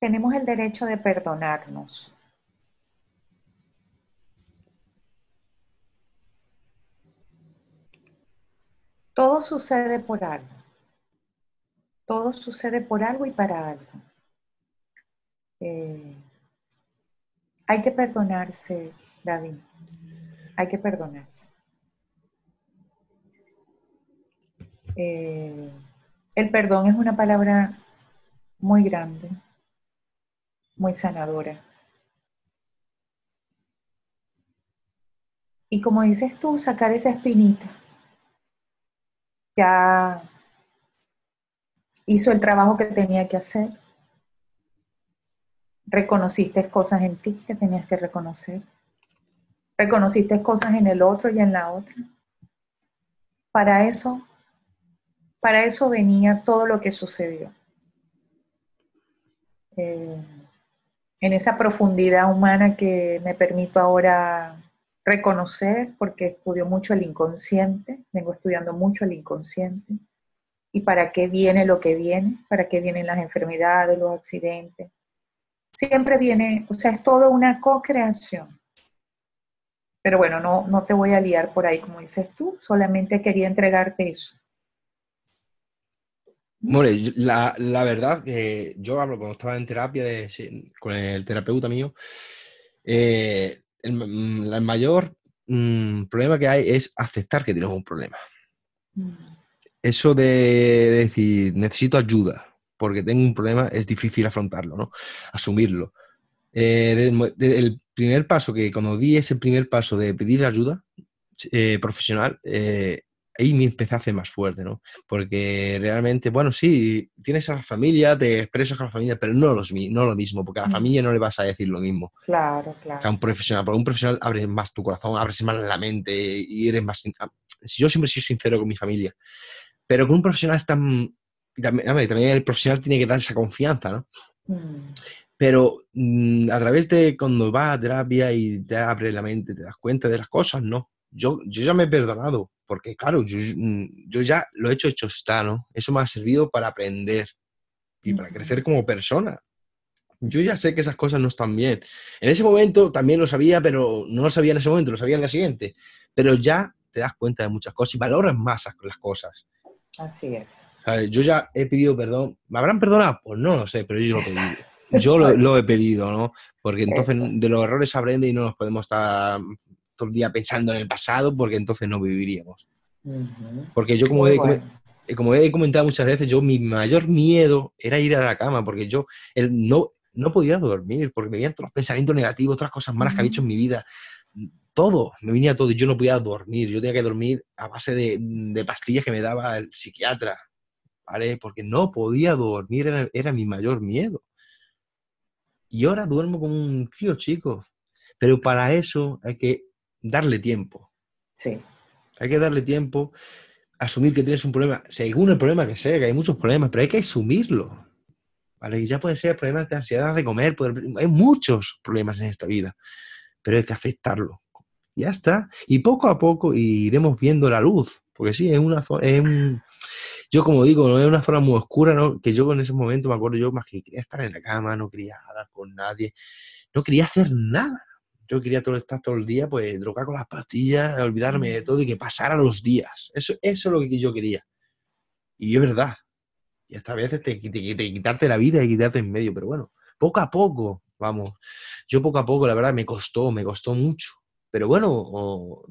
tenemos el derecho de perdonarnos. Todo sucede por algo. Todo sucede por algo y para algo. Eh, hay que perdonarse, David. Hay que perdonarse. Eh, el perdón es una palabra muy grande, muy sanadora. Y como dices tú, sacar esa espinita. Ya hizo el trabajo que tenía que hacer reconociste cosas en ti que tenías que reconocer. Reconociste cosas en el otro y en la otra. Para eso, para eso venía todo lo que sucedió. Eh, en esa profundidad humana que me permito ahora reconocer, porque estudio mucho el inconsciente, vengo estudiando mucho el inconsciente, y para qué viene lo que viene, para qué vienen las enfermedades, los accidentes, siempre viene, o sea, es todo una co-creación. Pero bueno, no, no te voy a liar por ahí como dices tú, solamente quería entregarte eso. More, la, la verdad yo hablo cuando estaba en terapia con el terapeuta mío, eh, el, mayor mm, problema que hay es aceptar que tienes un problema. Mm. Eso de decir, necesito ayuda, porque tengo un problema, es difícil afrontarlo, ¿no? Asumirlo. Eh, el primer paso que cuando di ese primer paso de pedir ayuda eh, profesional, eh, ahí me empecé a hacer más fuerte, ¿no? Porque realmente, bueno, sí, tienes a la familia, te expresas con la familia, pero no, los, no lo mismo, porque a la familia no le vas a decir lo mismo. Claro, claro. Que a un profesional, porque un profesional abre más tu corazón, abres más la mente y eres más... Yo siempre soy sincero con mi familia, pero con un profesional es tan también, el profesional tiene que dar esa confianza, ¿no? Mm. Pero mm, a través de cuando vas a terapia y te abre la mente, te das cuenta de las cosas, ¿no? Yo, yo ya me he perdonado, porque claro, yo, mm, yo ya lo he hecho, hecho está, ¿no? Eso me ha servido para aprender y para crecer como persona. Yo ya sé que esas cosas no están bien. En ese momento también lo sabía, pero no lo sabía en ese momento, lo sabía en el siguiente. Pero ya te das cuenta de muchas cosas y valoras más las cosas. Así es. Yo ya he pedido perdón. ¿Me habrán perdonado? Pues no lo sé, pero yo lo he pedido. Yo lo, he pedido, ¿no? Porque entonces de los errores aprende y no nos podemos estar todo el día pensando en el pasado porque entonces no viviríamos. Porque yo como he, como he comentado muchas veces, yo mi mayor miedo era ir a la cama porque yo no, no podía dormir porque me venían todos los pensamientos negativos, otras cosas malas que había hecho en mi vida todo, me venía todo y yo no podía dormir. Yo tenía que dormir a base de, pastillas que me daba el psiquiatra, ¿vale? Porque no podía dormir, era, mi mayor miedo. Y ahora duermo como un crío chico. Pero para eso hay que darle tiempo. Sí. Hay que darle tiempo, asumir que tienes un problema, según el problema que sea, que hay muchos problemas, pero hay que asumirlo. ¿Vale? Y ya puede ser problemas de ansiedad de comer, hay muchos problemas en esta vida, pero hay que aceptarlo ya está. Y poco a poco iremos viendo la luz, porque sí, es una es yo como digo, no es una zona muy oscura, ¿no? que yo en ese momento me acuerdo, yo más que quería estar en la cama, no quería hablar con nadie, no quería hacer nada. Yo quería todo, estar todo el día, pues, drogar con las pastillas, olvidarme de todo y que pasara los días. Eso, eso es lo que yo quería. Y es verdad. Y hasta a veces te, te, te, quitarte la vida y quitarte en medio, pero bueno, poco a poco, vamos. Yo poco a poco, la verdad, me costó, me costó mucho pero bueno,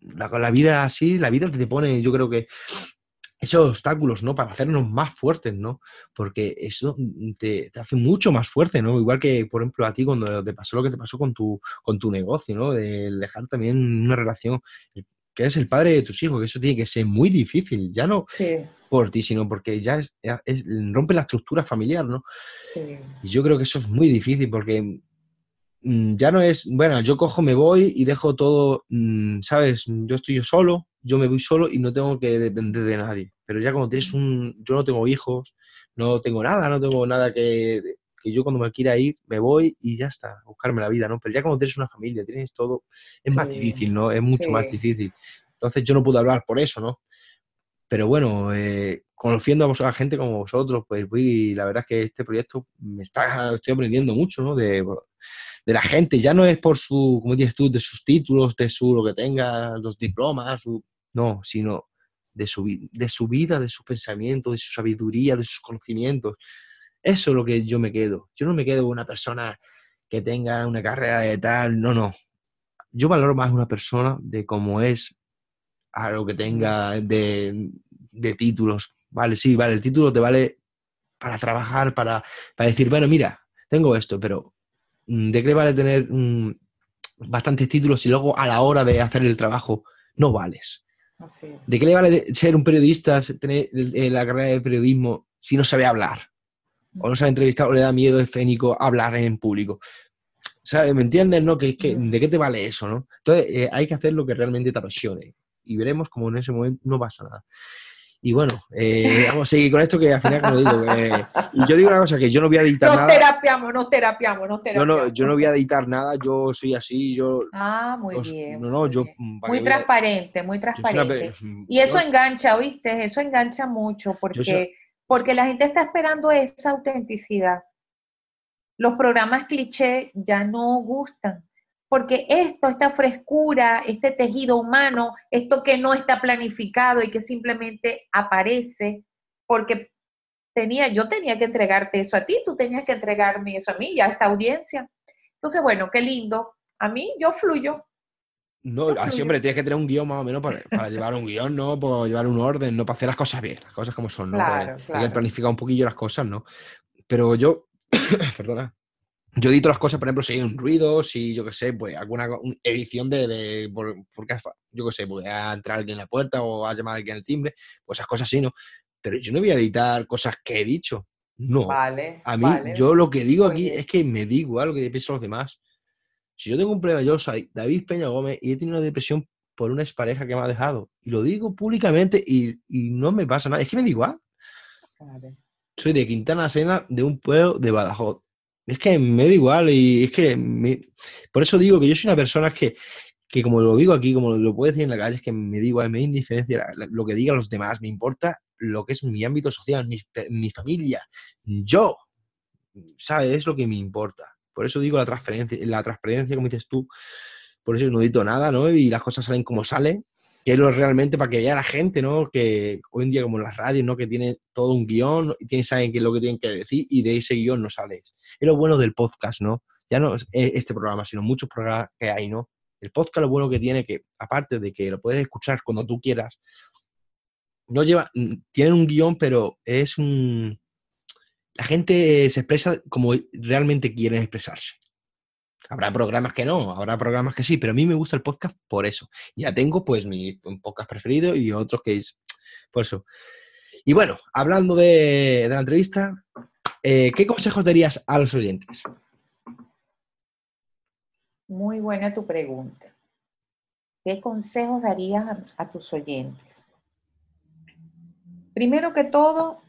la, la, vida así, la vida te pone, yo creo que esos obstáculos, ¿no? Para hacernos más fuertes, ¿no? Porque eso te, hace mucho más fuerte, ¿no? Igual que, por ejemplo, a ti cuando te pasó lo que te pasó con tu, con tu negocio, ¿no? De dejar también una relación que es el padre de tus hijos, que eso tiene que ser muy difícil, ya no por ti, sino porque ya rompe la estructura familiar, ¿no? Sí. Y yo creo que eso es muy difícil porque Mm, ya no es, bueno, yo cojo, me voy y dejo todo, mm, ¿sabes? Yo estoy yo solo, yo me voy solo y no tengo que depender de nadie. Pero ya cuando tienes un, yo no tengo hijos, no tengo nada, no tengo nada que, que yo cuando me quiera ir me voy y ya está, buscarme la vida, ¿no? Pero ya cuando tienes una familia, tienes todo, es más difícil, ¿no? Es mucho más difícil. Entonces yo no pude hablar por eso, ¿no? Pero bueno, eh, conociendo a, a, gente como vosotros, pues voy, la verdad es que este proyecto me está, estoy aprendiendo mucho, ¿no? De, de la gente, ya no es por su, como dices tú, de sus títulos, de su lo que tenga, los diplomas, no, sino de su, de su vida, de su pensamiento, de su sabiduría, de sus conocimientos. Eso es lo que yo me quedo. Yo no me quedo una persona que tenga una carrera de tal, no, no. Yo valoro más una persona de cómo es, a lo que tenga de, de títulos. Vale, sí, vale, el título te vale para trabajar, para, para decir, bueno, mira, tengo esto, pero ¿de qué vale tener mm, bastantes títulos y luego a la hora de hacer el trabajo no vales? ¿De qué le vale ser un periodista, tener la carrera de periodismo si no sabe hablar? O no sabe entrevistar o le da miedo escénico hablar en público. ¿Sabes? ¿Me entiendes? No? Que, que, ¿De qué te vale eso? ¿no? Entonces eh, hay que hacer lo que realmente te apasione. Y veremos cómo en ese momento no pasa nada. Y bueno, eh, vamos a seguir con esto que al final, como digo, eh, yo digo una cosa, que yo no voy a editar nada. Nos terapiamos, nos terapiamos, nos terapiamos. Yo no, yo no voy a editar nada, yo soy así, yo... Ah, muy bien. No, no, yo... Muy transparente, muy transparente. y eso engancha, ¿viste? Eso engancha mucho porque, porque la gente está esperando esa autenticidad. Los programas cliché ya no gustan porque esto, esta frescura, este tejido humano, esto que no está planificado y que simplemente aparece, porque tenía, yo tenía que entregarte eso a ti, tú tenías que entregarme eso a mí y a esta audiencia. Entonces, bueno, qué lindo. A mí yo fluyo. No, hombre, tienes que tener un guion más o menos para, llevar un guion, ¿no? Para llevar un orden, ¿no? Para hacer las cosas bien, las cosas como son, ¿no? Claro, Hay que planificar un poquillo las cosas, ¿no? Pero yo, perdona, yo edito las cosas, por ejemplo, si hay un ruido, si yo qué sé, pues alguna edición de, de porque yo qué sé, voy a entrar alguien en la puerta o a llamar a alguien al timbre, pues esas cosas sí, ¿no? Pero yo no voy a editar cosas que he dicho. No. Vale. A mí, yo lo que digo aquí es que me digo algo que piensan los demás. Si yo tengo un problema, yo soy David Peña Gómez y he tenido una depresión por una expareja que me ha dejado. Y lo digo públicamente y, y no me pasa nada. Es que me digo, igual. Vale. Soy de Quintana Sena, de un pueblo de Badajoz es que me da igual y es que por eso digo que yo soy una persona que, que como lo digo aquí, como lo puedo decir en la calle, es que me da igual, me da indiferencia lo que digan los demás, me importa lo que es mi ámbito social, mi, familia, yo, ¿sabes? Es lo que me importa. Por eso digo la transferencia, la transparencia, como dices tú, por eso no edito nada, ¿no? Y las cosas salen como salen que es lo realmente para que vea la gente, ¿no? Que hoy en día, como las radios, ¿no? Que tiene todo un guion y saben qué es lo que tienen que decir y de ese guion no sales. Es lo bueno del podcast, ¿no? Ya no es este programa, sino muchos programas que hay, ¿no? El podcast lo bueno que tiene que, aparte de que lo puedes escuchar cuando tú quieras, no lleva, mm, tienen un guion, pero es un... La gente se expresa como realmente quieren expresarse. Habrá programas que no, habrá programas que sí, pero a mí me gusta el podcast por eso. Ya tengo pues mi podcast preferido y otros que es por eso. Y bueno, hablando de, la entrevista, eh, ¿qué consejos darías a los oyentes? Muy buena tu pregunta. ¿Qué consejos darías a tus oyentes? Primero que todo,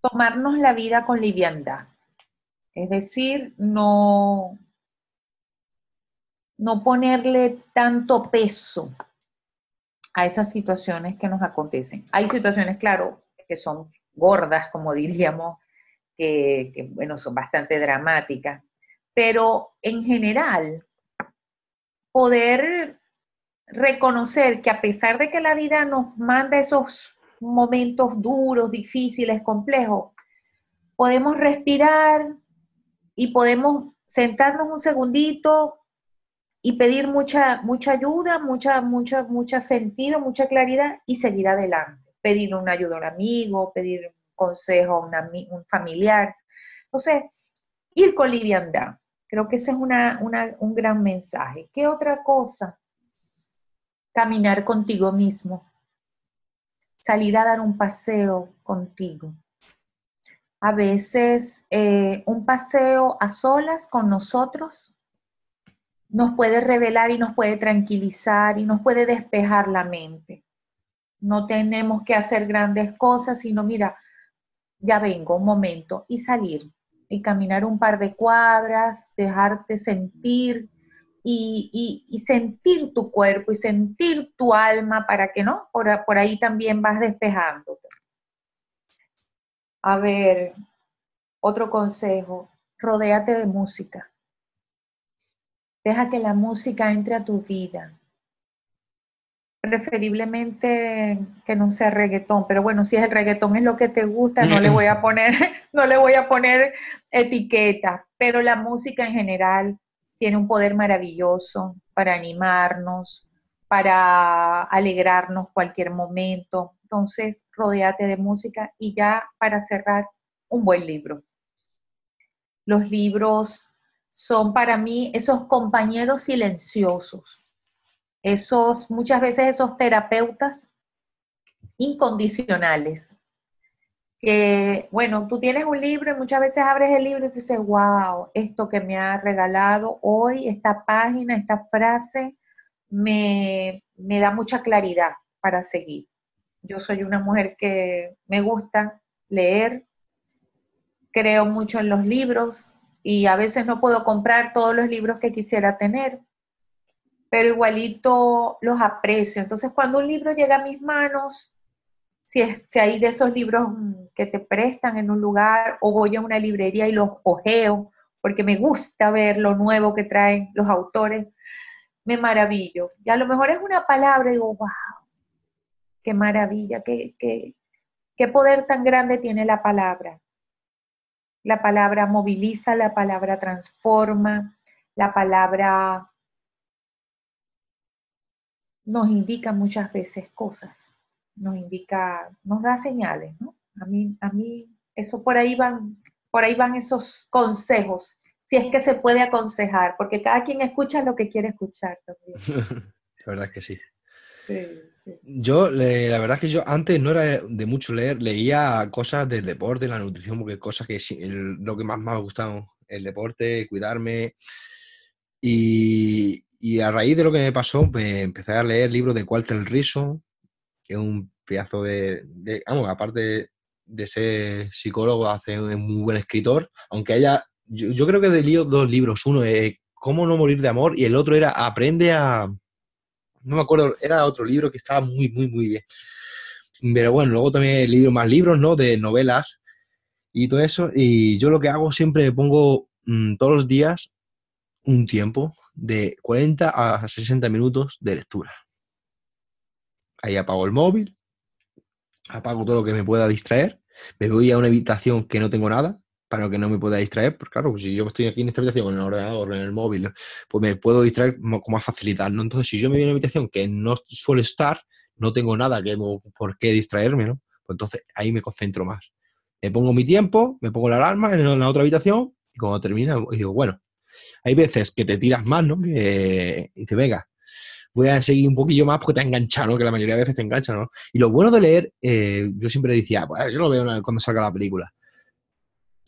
tomarnos la vida con liviandad. Es decir, no, no ponerle tanto peso a esas situaciones que nos acontecen. Hay situaciones, claro, que son gordas, como diríamos, que, bueno, son bastante dramáticas, pero en general, poder reconocer que a pesar de que la vida nos manda esos momentos duros, difíciles, complejos, podemos respirar, y podemos sentarnos un segundito y pedir mucha, mucha ayuda, mucha, mucha, mucha sentido, mucha claridad y seguir adelante. Pedir una ayuda a un amigo, pedir consejo a un familiar. Entonces, ir con liviandad. Creo que ese es un gran mensaje. ¿Qué otra cosa? Caminar contigo mismo. Salir a dar un paseo contigo a veces eh, un paseo a solas con nosotros nos puede revelar y nos puede tranquilizar y nos puede despejar la mente. No tenemos que hacer grandes cosas, sino mira, ya vengo un momento y salir y caminar un par de cuadras, dejarte sentir y, sentir tu cuerpo y sentir tu alma para que no, por, ahí también vas despejándote. A ver, otro consejo, rodéate de música. Deja que la música entre a tu vida. Preferiblemente que no sea reggaetón, pero bueno, si es el reggaetón es lo que te gusta, no le voy a poner, no le voy a poner etiqueta, pero la música en general tiene un poder maravilloso para animarnos, para alegrarnos cualquier momento. Entonces, rodéate de música y ya para cerrar, un buen libro. Los libros son para mí esos compañeros silenciosos, esos, muchas veces esos terapeutas incondicionales. Que, bueno, tú tienes un libro y muchas veces abres el libro y dices, wow, esto que me ha regalado hoy, esta página, esta frase, me, me da mucha claridad para seguir. Yo soy una mujer que me gusta leer, creo mucho en los libros, y a veces no puedo comprar todos los libros que quisiera tener, pero igualito los aprecio. Entonces, cuando un libro llega a mis manos, si, si hay de esos libros que te prestan en un lugar o voy a una librería y los ojeo, porque me gusta ver lo nuevo que traen los autores, me maravillo. Y a lo mejor es una palabra digo, wow, qué maravilla, qué, qué, qué poder tan grande tiene la palabra. La palabra moviliza, la palabra transforma, la palabra nos indica muchas veces cosas, nos indica, nos da señales, ¿no? A mí, a mí, eso por ahí van, por ahí van esos consejos, si es que se puede aconsejar, porque cada quien escucha lo que quiere escuchar también. la verdad que sí. Yo, la verdad es que yo antes no era de mucho leer, leía cosas del deporte, la nutrición, porque cosas que lo que más me ha gustado, el deporte, cuidarme. Y, a raíz de lo que me pasó, me empecé a leer libros de Walter Riso, que es un pedazo de, vamos, aparte de ser psicólogo, hace un muy buen escritor, aunque haya, yo, creo que he leído dos libros, uno es Cómo no morir de amor y el otro era Aprende a, no me acuerdo, era otro libro que estaba muy, muy, muy bien. Pero bueno, luego también he leído más libros, ¿no? De novelas y todo eso. Y yo lo que hago siempre me pongo mm, todos los días un tiempo de 40 a 60 minutos de lectura. Ahí apago el móvil, apago todo lo que me pueda distraer, me voy a una habitación que no tengo nada, para que no me pueda distraer, porque claro, si yo estoy aquí en esta habitación, en el ordenador, en el móvil, pues me puedo distraer con más facilidad, ¿no? Entonces, si yo me voy a una habitación que no suele estar, no tengo nada que, por qué distraerme, ¿no? Pues entonces ahí me concentro más. Me pongo mi tiempo, me pongo la alarma en la otra habitación y cuando termina, digo, bueno, hay veces que te tiras más, ¿no? Que, y te venga, voy a seguir un poquillo más porque te engancha, ¿no? Que la mayoría de veces te engancha, ¿no? Y lo bueno de leer, eh, yo siempre decía, pues yo lo veo cuando salga la película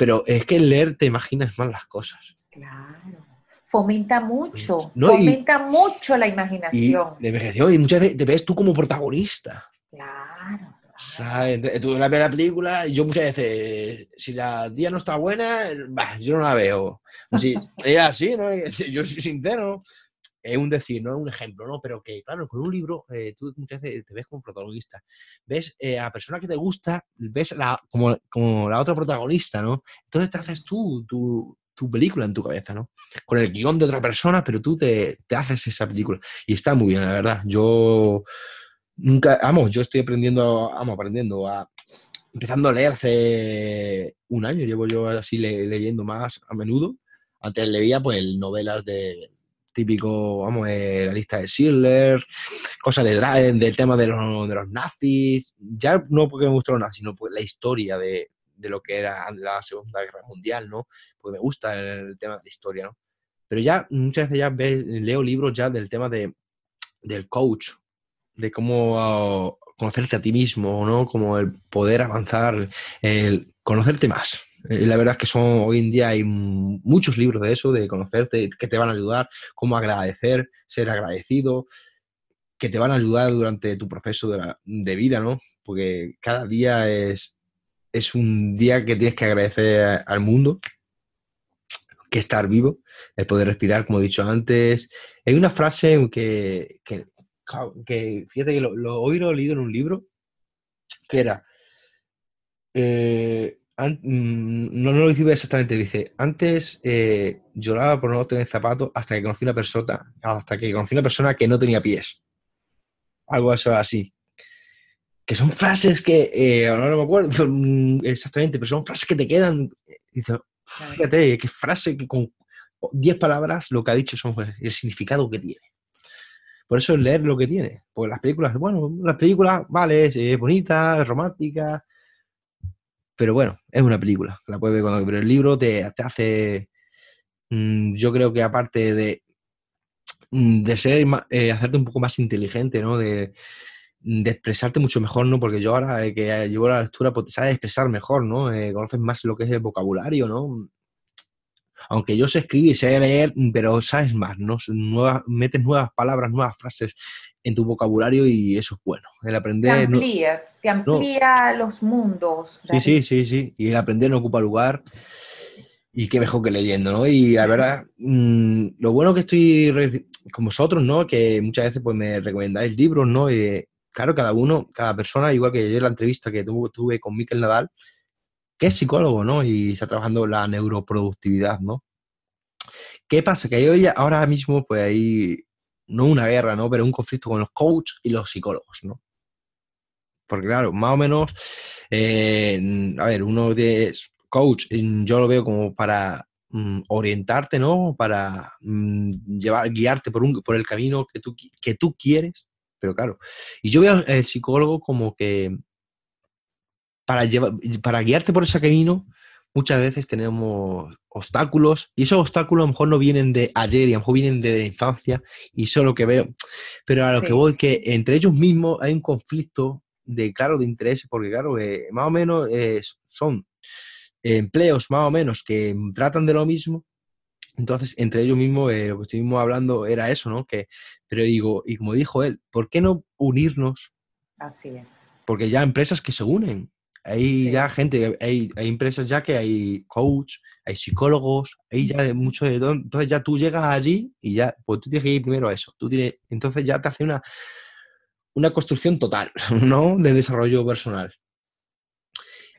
pero es que leer te imaginas más las cosas. Claro. Fomenta mucho, fomenta mucho la imaginación. Y la imaginación, y muchas veces te ves tú como protagonista. Claro. Sea, tú la ves la película y yo muchas veces, si la día no está buena, bah, yo no la veo. Si, es así, ¿no? Yo soy sincero es un decir, no es un ejemplo, ¿no? Pero que, claro, con un libro eh, tú te ves como protagonista. Ves eh, a la persona que te gusta, ves la, como, como, la otra protagonista, ¿no? Entonces te haces tú, tu, tu, película en tu cabeza, ¿no? Con el guion de otra persona, pero tú te, te haces esa película. Y está muy bien, la verdad. Yo nunca, vamos, yo estoy aprendiendo, vamos, aprendiendo a, empezando a leer hace un año, llevo yo así leyendo más a menudo. Antes leía pues novelas de típico, vamos, eh, la lista de Schiller, cosas de, del tema de los, de los nazis, ya no porque me gustó los nazis, sino pues la historia de, de lo que era la Segunda Guerra Mundial, ¿no? Porque me gusta el, tema de la historia, ¿no? Pero ya muchas veces ya leo libros ya del tema de, del coach, de cómo conocerte a ti mismo, ¿no? Como el poder avanzar, el conocerte más. Eh, la verdad es que son hoy en día hay muchos libros de eso, de conocerte, que te van a ayudar, cómo agradecer, ser agradecido, que te van a ayudar durante tu proceso de, vida, ¿no? Porque cada día es, es un día que tienes que agradecer al mundo que estar vivo, el poder respirar, como he dicho antes. Hay una frase que, que, fíjate que lo, lo, lo he leído en un libro, que era, eh, no, no, lo dice exactamente, dice, antes eh, lloraba por no tener zapatos hasta que conocí una persona, hasta que conocí una persona que no tenía pies. Algo así. Que son frases que, eh, no, me acuerdo mm, exactamente, pero son frases que te quedan. Dice, fíjate, qué frase que con 10 palabras lo que ha dicho son el significado que tiene. Por eso es leer lo que tiene. Porque las películas, bueno, las películas, vale, es, bonita, es romántica, pero bueno, es una película, la puedes ver cuando... Pero el libro te, hace, mm, yo creo que aparte de, mm, de ser, eh, hacerte un poco más inteligente, ¿no? De, de expresarte mucho mejor, ¿no? Porque yo ahora eh, que llevo la lectura, pues te sabes expresar mejor, ¿no? Eh, conoces más lo que es el vocabulario, ¿no? aunque yo sé escribir sé leer, pero sabes más, ¿no? Nuevas, metes nuevas palabras, nuevas frases en tu vocabulario y eso es bueno. El aprender... Te amplía, te amplía los mundos. Sí, sí, sí, sí. Y el aprender no ocupa lugar. Y qué mejor que leyendo, ¿no? Y la verdad, mm, lo bueno que estoy con vosotros, ¿no? Que muchas veces pues me recomendáis libros, ¿no? Y, claro, cada uno, cada persona, igual que yo en la entrevista que tuve, tuve con Miquel Nadal, que es psicólogo, ¿no? Y está trabajando la neuroproductividad, ¿no? ¿Qué pasa? Que hoy, ahora mismo, pues hay, no una guerra, ¿no? Pero un conflicto con los coaches y los psicólogos, ¿no? Porque claro, más o menos, eh, a ver, uno de coach, yo lo veo como para mm, orientarte, ¿no? Para mm, llevar, guiarte por, un, por el camino que tú, que tú quieres, pero claro. Y yo veo al psicólogo como que para, para guiarte por ese camino, muchas veces tenemos obstáculos y esos obstáculos a lo mejor no vienen de ayer y a lo mejor vienen de la infancia y eso es lo que veo. Pero a lo que voy que entre ellos mismos hay un conflicto de, claro, de interés, porque claro, eh, más o menos eh, son empleos más o menos que tratan de lo mismo. Entonces, entre ellos mismos, eh, lo que estuvimos hablando era eso, ¿no? Que, pero digo, y como dijo él, ¿por qué no unirnos? Así es. Porque ya empresas que se unen, hay ya gente, hay, hay, empresas ya que hay coach, hay psicólogos, hay ya de mucho de todo. Entonces ya tú llegas allí y ya, pues tú tienes que ir primero a eso. Tú tienes, entonces ya te hace una, una construcción total, ¿no? De desarrollo personal.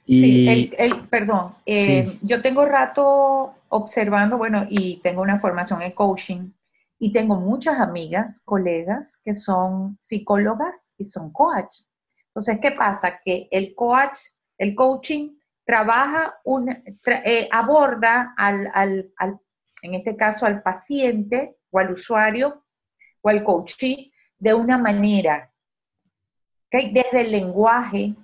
Y... Sí, el, perdón, eh, yo tengo rato observando, bueno, y tengo una formación en coaching y tengo muchas amigas, colegas que son psicólogas y son coach. Entonces, ¿qué pasa? Que el coach, el coaching trabaja, un, eh, aborda al, al, al, en este caso al paciente o al usuario o al coachee de una manera, ¿okay? desde el lenguaje,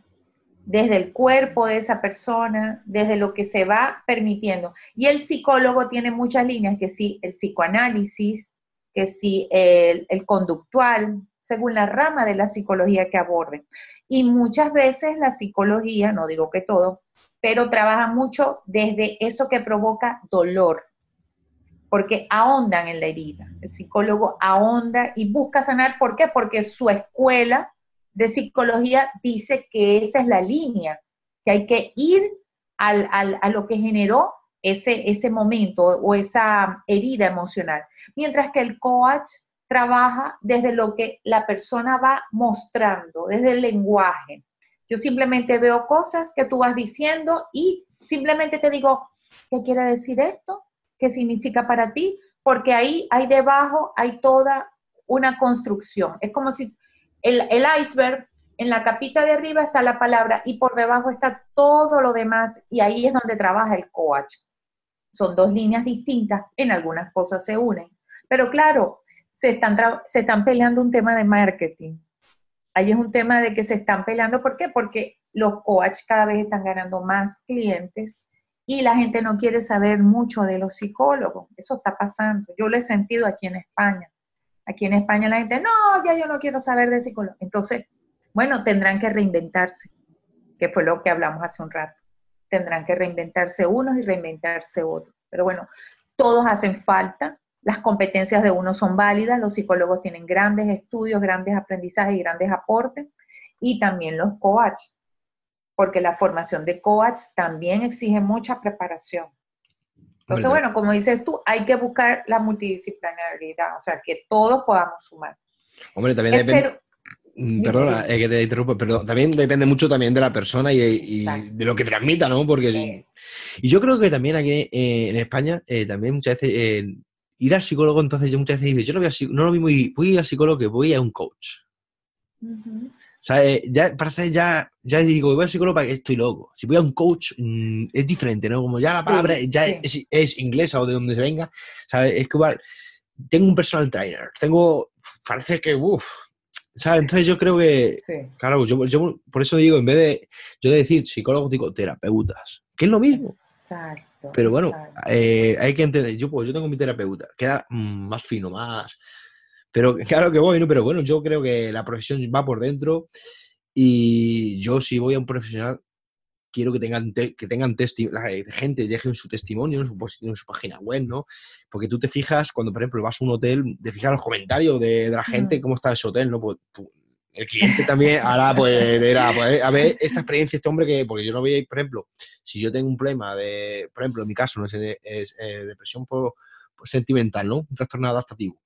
desde el cuerpo de esa persona, desde lo que se va permitiendo. Y el psicólogo tiene muchas líneas, que sí, el psicoanálisis, que sí, el, el conductual, según la rama de la psicología que aborde. Y muchas veces la psicología, no digo que todo, pero trabaja mucho desde eso que provoca dolor, porque ahondan en la herida. El psicólogo ahonda y busca sanar. ¿Por qué? Porque su escuela de psicología dice que esa es la línea, que hay que ir al, a lo que generó ese, ese momento o esa herida emocional. Mientras que el coach trabaja desde lo que la persona va mostrando, desde el lenguaje. Yo simplemente veo cosas que tú vas diciendo y simplemente te digo, ¿qué quiere decir esto? ¿Qué significa para ti? Porque ahí, hay debajo, hay toda una construcción. Es como si el, iceberg, en la capita de arriba está la palabra y por debajo está todo lo demás y ahí es donde trabaja el coach. Son dos líneas distintas, en algunas cosas se unen. Pero claro, se están, se están peleando un tema de marketing. Ahí es un tema de que se están peleando. ¿Por qué? Porque los coaches cada vez están ganando más clientes y la gente no quiere saber mucho de los psicólogos. Eso está pasando. Yo lo he sentido aquí en España. Aquí en España la gente, no, ya yo no quiero saber de psicólogos. Entonces, bueno, tendrán que reinventarse, que fue lo que hablamos hace un rato. Tendrán que reinventarse unos y reinventarse otros. Pero bueno, todos hacen falta las competencias de uno son válidas, los psicólogos tienen grandes estudios, grandes aprendizajes y grandes aportes, y también los coaches, porque la formación de coach también exige mucha preparación. Entonces, bueno, como dices tú, hay que buscar la multidisciplinaridad, o sea, que todos podamos sumar. Hombre, también depende... Mm, perdona, es que te interrumpo, pero también depende mucho también de la persona y, de lo que transmita, ¿no? Porque Y yo creo que también aquí eh, en España, eh, también muchas veces, eh, ir al psicólogo, entonces yo muchas veces digo, yo no, voy a, no lo vi muy, voy al psicólogo que voy a un coach. O sea, ya parece ya, ya digo, voy al psicólogo para que estoy loco. Si voy a un coach, mm, es diferente, ¿no? Como ya la palabra ya es, es, inglesa o de donde se venga, ¿sabes? Es que igual, tengo un personal trainer, tengo, parece que, uff, entonces yo creo que, claro, yo, por eso digo, en vez de yo de decir psicólogos, digo terapeutas, que es lo mismo. Exacto. Pero bueno, eh, hay que entender, yo, pues, yo tengo mi terapeuta, queda mm, más fino, más... Pero claro que voy, ¿no? Pero bueno, yo creo que la profesión va por dentro y yo si voy a un profesional quiero que tengan, que tengan la gente dejen su testimonio en su, en su página web, ¿no? Porque tú te fijas, cuando por ejemplo vas a un hotel, te fijas los comentarios de, la gente, cómo está ese hotel, ¿no? Pues, el cliente también hará, pues, pues, a ver, esta experiencia, este hombre que, porque yo no voy, por ejemplo, si yo tengo un problema de, por ejemplo, en mi caso, ¿no? es, es eh, depresión por, sentimental, ¿no? Un trastorno adaptativo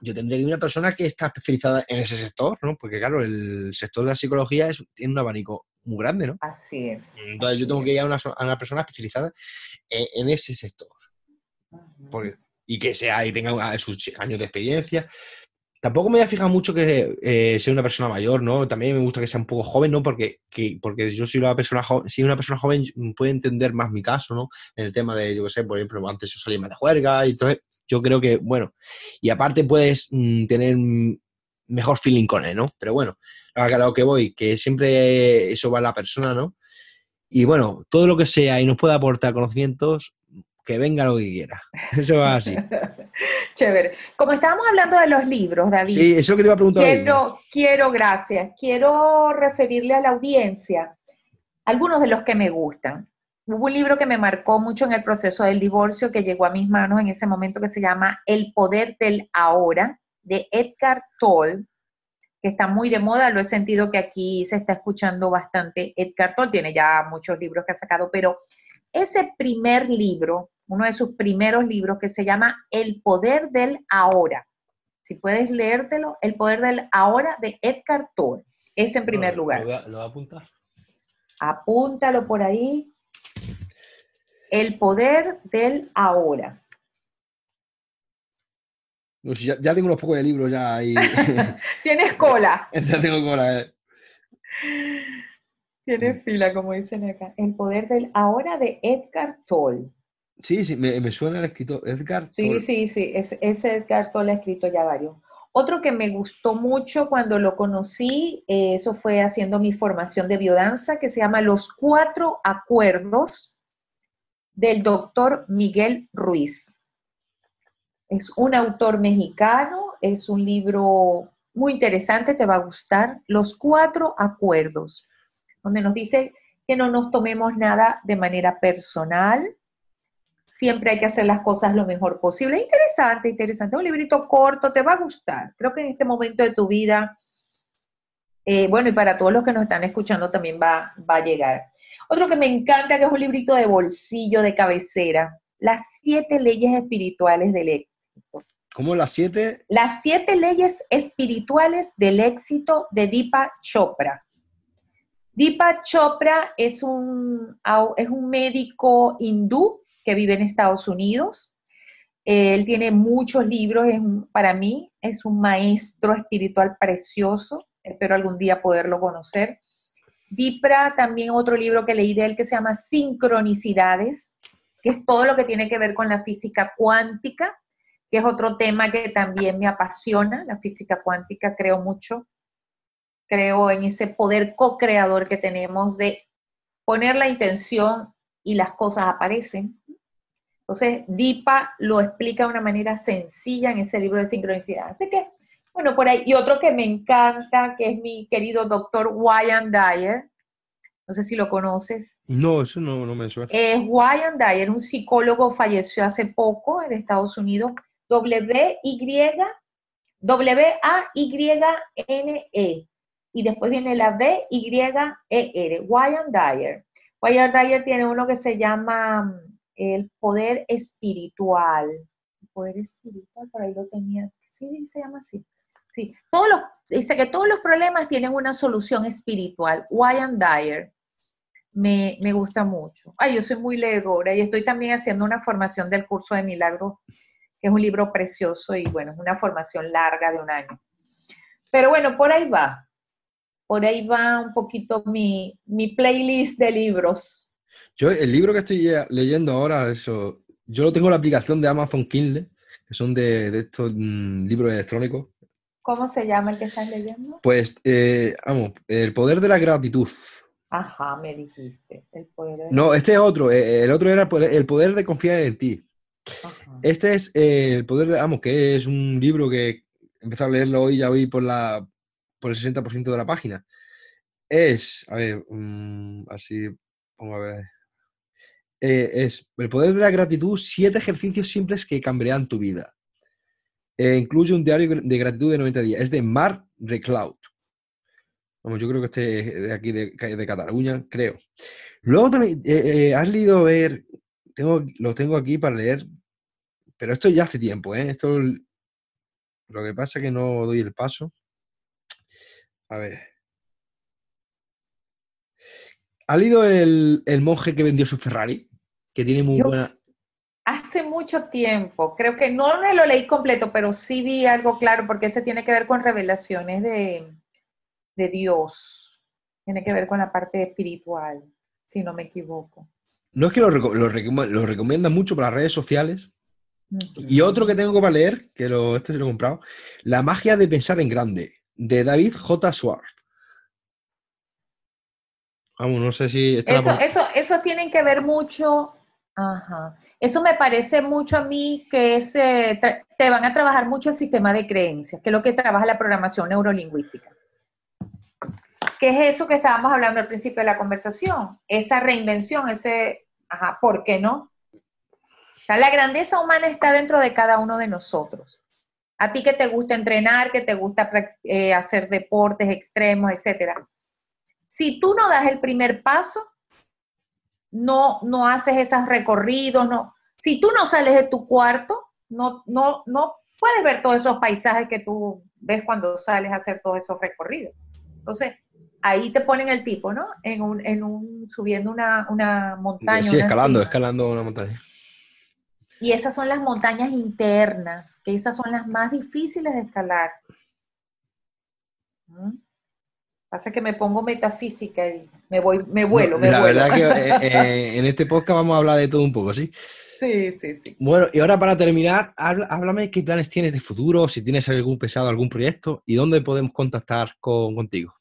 yo tendría que ir una persona que está especializada en ese sector, ¿no? Porque claro, el sector de la psicología es, tiene un abanico muy grande, ¿no? Así es. Entonces yo tengo que ir a una, persona especializada en, ese sector. y que sea y tenga sus años de experiencia. Tampoco me voy a fijar mucho que eh, sea una persona mayor, ¿no? También me gusta que sea un poco joven, ¿no? Porque, porque yo soy una persona joven, si una persona joven puede entender más mi caso, ¿no? En el tema de, yo qué sé, por ejemplo, antes yo salía más de juerga y entonces yo creo que, bueno, y aparte puedes mm, tener mejor feeling con él, ¿no? Pero bueno, a lo que voy, que siempre eso va a la persona, ¿no? Y bueno, todo lo que sea y nos pueda aportar conocimientos, que venga lo que quiera. Eso va así. Chévere. Como estábamos hablando de los libros, David. Sí, eso es lo que te iba a preguntar. Quiero, quiero, gracias. Quiero referirle a la audiencia algunos de los que me gustan. Hubo un libro que me marcó mucho en el proceso del divorcio que llegó a mis manos en ese momento que se llama El poder del ahora, de Edgar Toll que está muy de moda, lo he sentido que aquí se está escuchando bastante. Edgar Toll tiene ya muchos libros que ha sacado, pero ese primer libro, uno de sus primeros libros que se llama El poder del ahora. Si puedes leértelo, El poder del ahora de Edgar Toll. Es en primer lugar. Lo voy a apuntar. Apúntalo por ahí. El poder del ahora. ya, tengo unos pocos de libros ya ahí. Tienes cola. ya tengo cola. Eh. Tienes fila, como dicen acá. El poder del ahora de Edgar Toll. Sí, sí, me, suena el escritor Edgar. Sí, sí, sí, es, Edgar Toll ha escrito ya varios. Otro que me gustó mucho cuando lo conocí, eh, eso fue haciendo mi formación de biodanza, que se llama Los Cuatro Acuerdos del doctor Miguel Ruiz. Es un autor mexicano, es un libro muy interesante, te va a gustar. Los cuatro acuerdos, donde nos dice que no nos tomemos nada de manera personal, siempre hay que hacer las cosas lo mejor posible. Interesante, interesante. Un librito corto, te va a gustar. Creo que en este momento de tu vida, eh, bueno, y para todos los que nos están escuchando también va, va a llegar. Otro que me encanta, que es un librito de bolsillo, de cabecera, Las siete leyes espirituales del éxito. ¿Cómo las siete? Las siete leyes espirituales del éxito de Deepa Chopra. Deepa Chopra es un, es un médico hindú que vive en Estados Unidos. Él tiene muchos libros, para mí es un maestro espiritual precioso. Espero algún día poderlo conocer. Dipra, también otro libro que leí de él que se llama Sincronicidades, que es todo lo que tiene que ver con la física cuántica que es otro tema que también me apasiona, la física cuántica, creo mucho. Creo en ese poder co-creador que tenemos de poner la intención y las cosas aparecen. Entonces, Dipa lo explica de una manera sencilla en ese libro de sincronicidad. Así que, bueno, por ahí. Y otro que me encanta, que es mi querido doctor Wyan Dyer. No sé si lo conoces. No, eso no, no me suena. Es Wyan Dyer, un psicólogo, falleció hace poco en Estados Unidos. W-Y, W-A-Y-N-E. Y después viene la B-Y-E-R, Wyan Dyer. Wyan Dyer tiene uno que se llama el poder espiritual. El poder espiritual, por ahí lo tenía. Sí, se llama así. Sí, todos los, dice que todos los problemas tienen una solución espiritual. Wyan Dyer. Me, me, gusta mucho. Ay, yo soy muy leedora y estoy también haciendo una formación del curso de milagros, que es un libro precioso y bueno, es una formación larga de un año. Pero bueno, por ahí va. Por ahí va un poquito mi, mi playlist de libros. Yo, el libro que estoy leyendo ahora, eso, yo lo tengo en la aplicación de Amazon Kindle, que son de, de estos mm, libros electrónicos. ¿Cómo se llama el que estás leyendo? Pues, eh, vamos, El poder de la gratitud. Ajá, me dijiste. No, este es otro. Eh, el otro era el poder, de confiar en ti. Este es eh, el poder, vamos, que es un libro que empecé a leerlo hoy, ya voy por, la, por el 60% de la página. Es, a ver, mm, así, vamos a ver. Eh, es el poder de la gratitud, siete ejercicios simples que cambiarán tu vida. Eh, incluye un diario de gratitud de 90 días. Es de Mark Recloud. Vamos, yo creo que este es de aquí, de, de Cataluña, creo. Luego también, eh, has leído ver, tengo, lo tengo aquí para leer, pero esto ya hace tiempo, ¿eh? Esto lo que pasa es que no doy el paso. A ver. ¿Ha leído el, monje que vendió su Ferrari? Que tiene muy buena. Hace mucho tiempo. Creo que no me lo leí completo, pero sí vi algo claro, porque ese tiene que ver con revelaciones de, Dios. Tiene que ver con la parte espiritual, si no me equivoco. No es que lo, lo, lo recomiendan mucho para las redes sociales, y otro que tengo para leer, que lo, este se lo he comprado, La magia de pensar en grande, de David J. Schwartz. Vamos, no sé si... Eso, eso, eso tiene que ver mucho... Ajá. Eso me parece mucho a mí que se te van a trabajar mucho el sistema de creencias, que es lo que trabaja la programación neurolingüística. ¿Qué es eso que estábamos hablando al principio de la conversación? Esa reinvención, ese, ajá, ¿por qué no? la grandeza humana está dentro de cada uno de nosotros. A ti que te gusta entrenar, que te gusta eh, hacer deportes extremos, etcétera. Si tú no das el primer paso, no, no haces esos recorridos, no. Si tú no sales de tu cuarto, no, no, no puedes ver todos esos paisajes que tú ves cuando sales a hacer todos esos recorridos. Entonces, ahí te ponen el tipo, ¿no? En un, en un subiendo una, una montaña. Sí, escalando, escalando una montaña. Y esas son las montañas internas, que esas son las más difíciles de escalar. ¿Mm? Pasa que me pongo metafísica y me voy, me vuelo, me La verdad que eh, eh, en este podcast vamos a hablar de todo un poco, ¿sí? Sí, sí, sí. Bueno, y ahora para terminar, háblame qué planes tienes de futuro, si tienes algún pesado, algún proyecto y dónde podemos contactar contigo.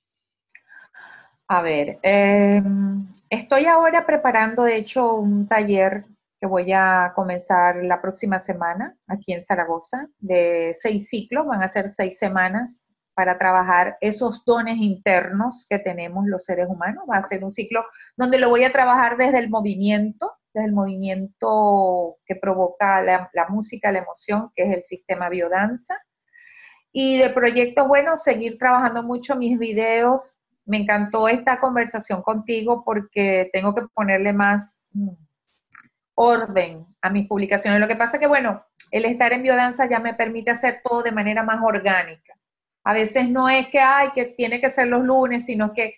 A ver, em, estoy ahora preparando, de hecho, un taller que voy a comenzar la próxima semana aquí en Zaragoza, de seis ciclos, van a ser seis semanas para trabajar esos dones internos que tenemos los seres humanos. Va a ser un ciclo donde lo voy a trabajar desde el movimiento, desde el movimiento que provoca la, música, la emoción, que es el sistema biodanza. Y de proyecto, bueno, seguir trabajando mucho mis videos. Me encantó esta conversación contigo porque tengo que ponerle más mm, orden a mis publicaciones. Lo que pasa que, bueno, el estar en biodanza ya me permite hacer todo de manera más orgánica. A veces no es que, ay, que tiene que ser los lunes, sino que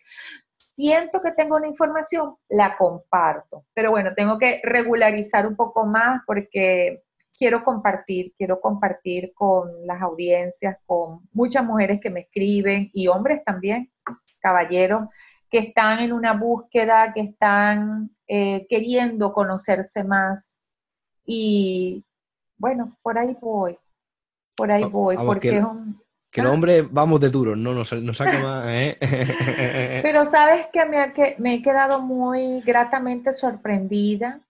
siento que tengo una información, la comparto. Pero bueno, tengo que regularizar un poco más porque quiero compartir, quiero compartir con las audiencias, con muchas mujeres que me escriben y hombres también, caballeros, que están en una búsqueda, que están eh, queriendo conocerse más. Y bueno, por ahí voy, por ahí voy, porque es un... Que el ¿Ah? hombre vamos de duro, no nos, saca más. ¿eh? Pero sabes que me, que me he quedado muy gratamente sorprendida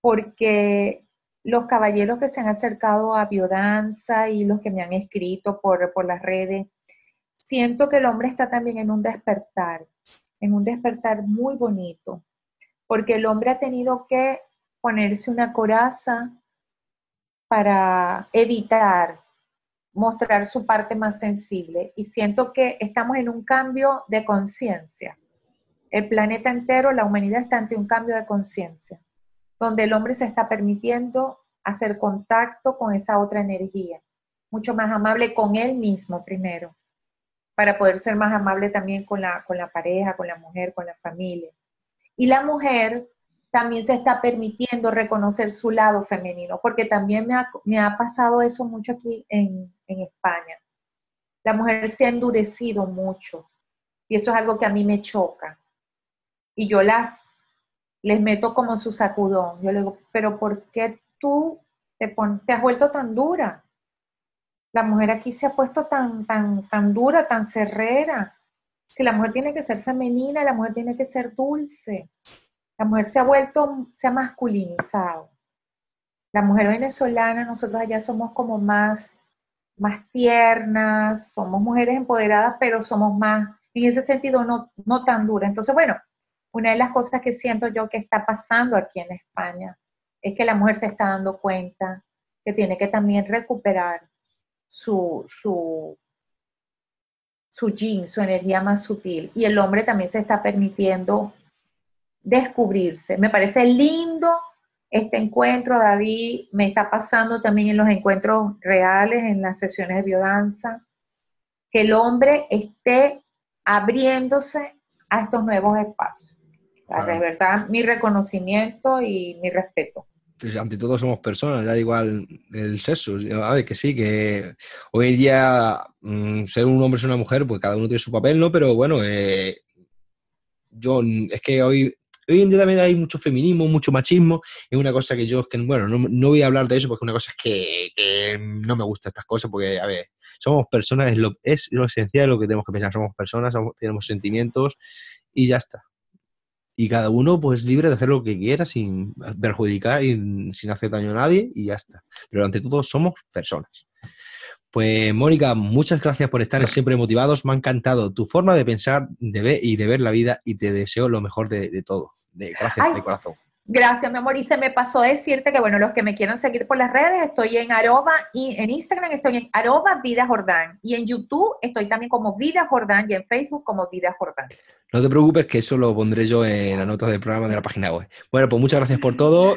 porque los caballeros que se han acercado a biodanza y los que me han escrito por, por las redes, siento que el hombre está también en un despertar en un despertar muy bonito, porque el hombre ha tenido que ponerse una coraza para evitar mostrar su parte más sensible. Y siento que estamos en un cambio de conciencia. El planeta entero, la humanidad está ante un cambio de conciencia. donde el hombre se está permitiendo hacer contacto con esa otra energía, mucho más amable con él mismo primero, para poder ser más amable también con la, con la pareja, con la mujer, con la familia. Y la mujer también se está permitiendo reconocer su lado femenino, porque también me ha, pasado eso mucho aquí en, España. La mujer se ha endurecido mucho y eso es algo que a mí me choca. Y yo las les meto como su sacudón. Yo le digo, pero ¿por qué tú te, te has vuelto tan dura? La mujer aquí se ha puesto tan, tan, tan dura, tan cerrera. Si la mujer tiene que ser femenina, la mujer tiene que ser dulce. La mujer se ha vuelto, se ha masculinizado. La mujer venezolana, nosotros allá somos como más, más tiernas, somos mujeres empoderadas, pero somos más, en ese sentido, no, no tan duras. Entonces, bueno, una de las cosas que siento yo que está pasando aquí en España es que la mujer se está dando cuenta que tiene que también recuperar su, su, su yin, su energía más sutil. Y el hombre también se está permitiendo descubrirse. Me parece lindo este encuentro, David, me está pasando también en los encuentros reales, en las sesiones de biodanza, que el hombre esté abriéndose a estos nuevos espacios. De verdad, mi reconocimiento y mi respeto. Pues ante todo somos personas, da igual el sexo. A ver, que sí, que hoy en día mm, ser un hombre o una mujer, pues cada uno tiene su papel, ¿no? Pero bueno, eh, yo es que hoy, hoy en día también hay mucho feminismo, mucho machismo. Es una cosa que yo, que, bueno, no, voy a hablar de eso porque una cosa es que, no me gusta estas cosas porque, a ver, somos personas, es lo, es lo esencial de lo que tenemos que pensar. Somos personas, tenemos sentimientos y ya está y cada uno pues libre de hacer lo que quiera sin perjudicar y sin hacer daño a nadie y ya está. Pero ante todo somos personas. Pues Mónica, muchas gracias por estar siempre motivados. Me ha encantado tu forma de pensar de ver y de ver la vida y te deseo lo mejor de, todo. De, gracias de corazón. Gracias, mi amor. Y se me pasó decirte que, bueno, los que me quieran seguir por las redes, estoy en arroba y en Instagram estoy en arroba Vida Jordán. Y en YouTube estoy también como Vida Jordán y en Facebook como Vida Jordán. No te preocupes que eso lo pondré yo en las notas del programa de la página web. Bueno, pues muchas gracias por todo.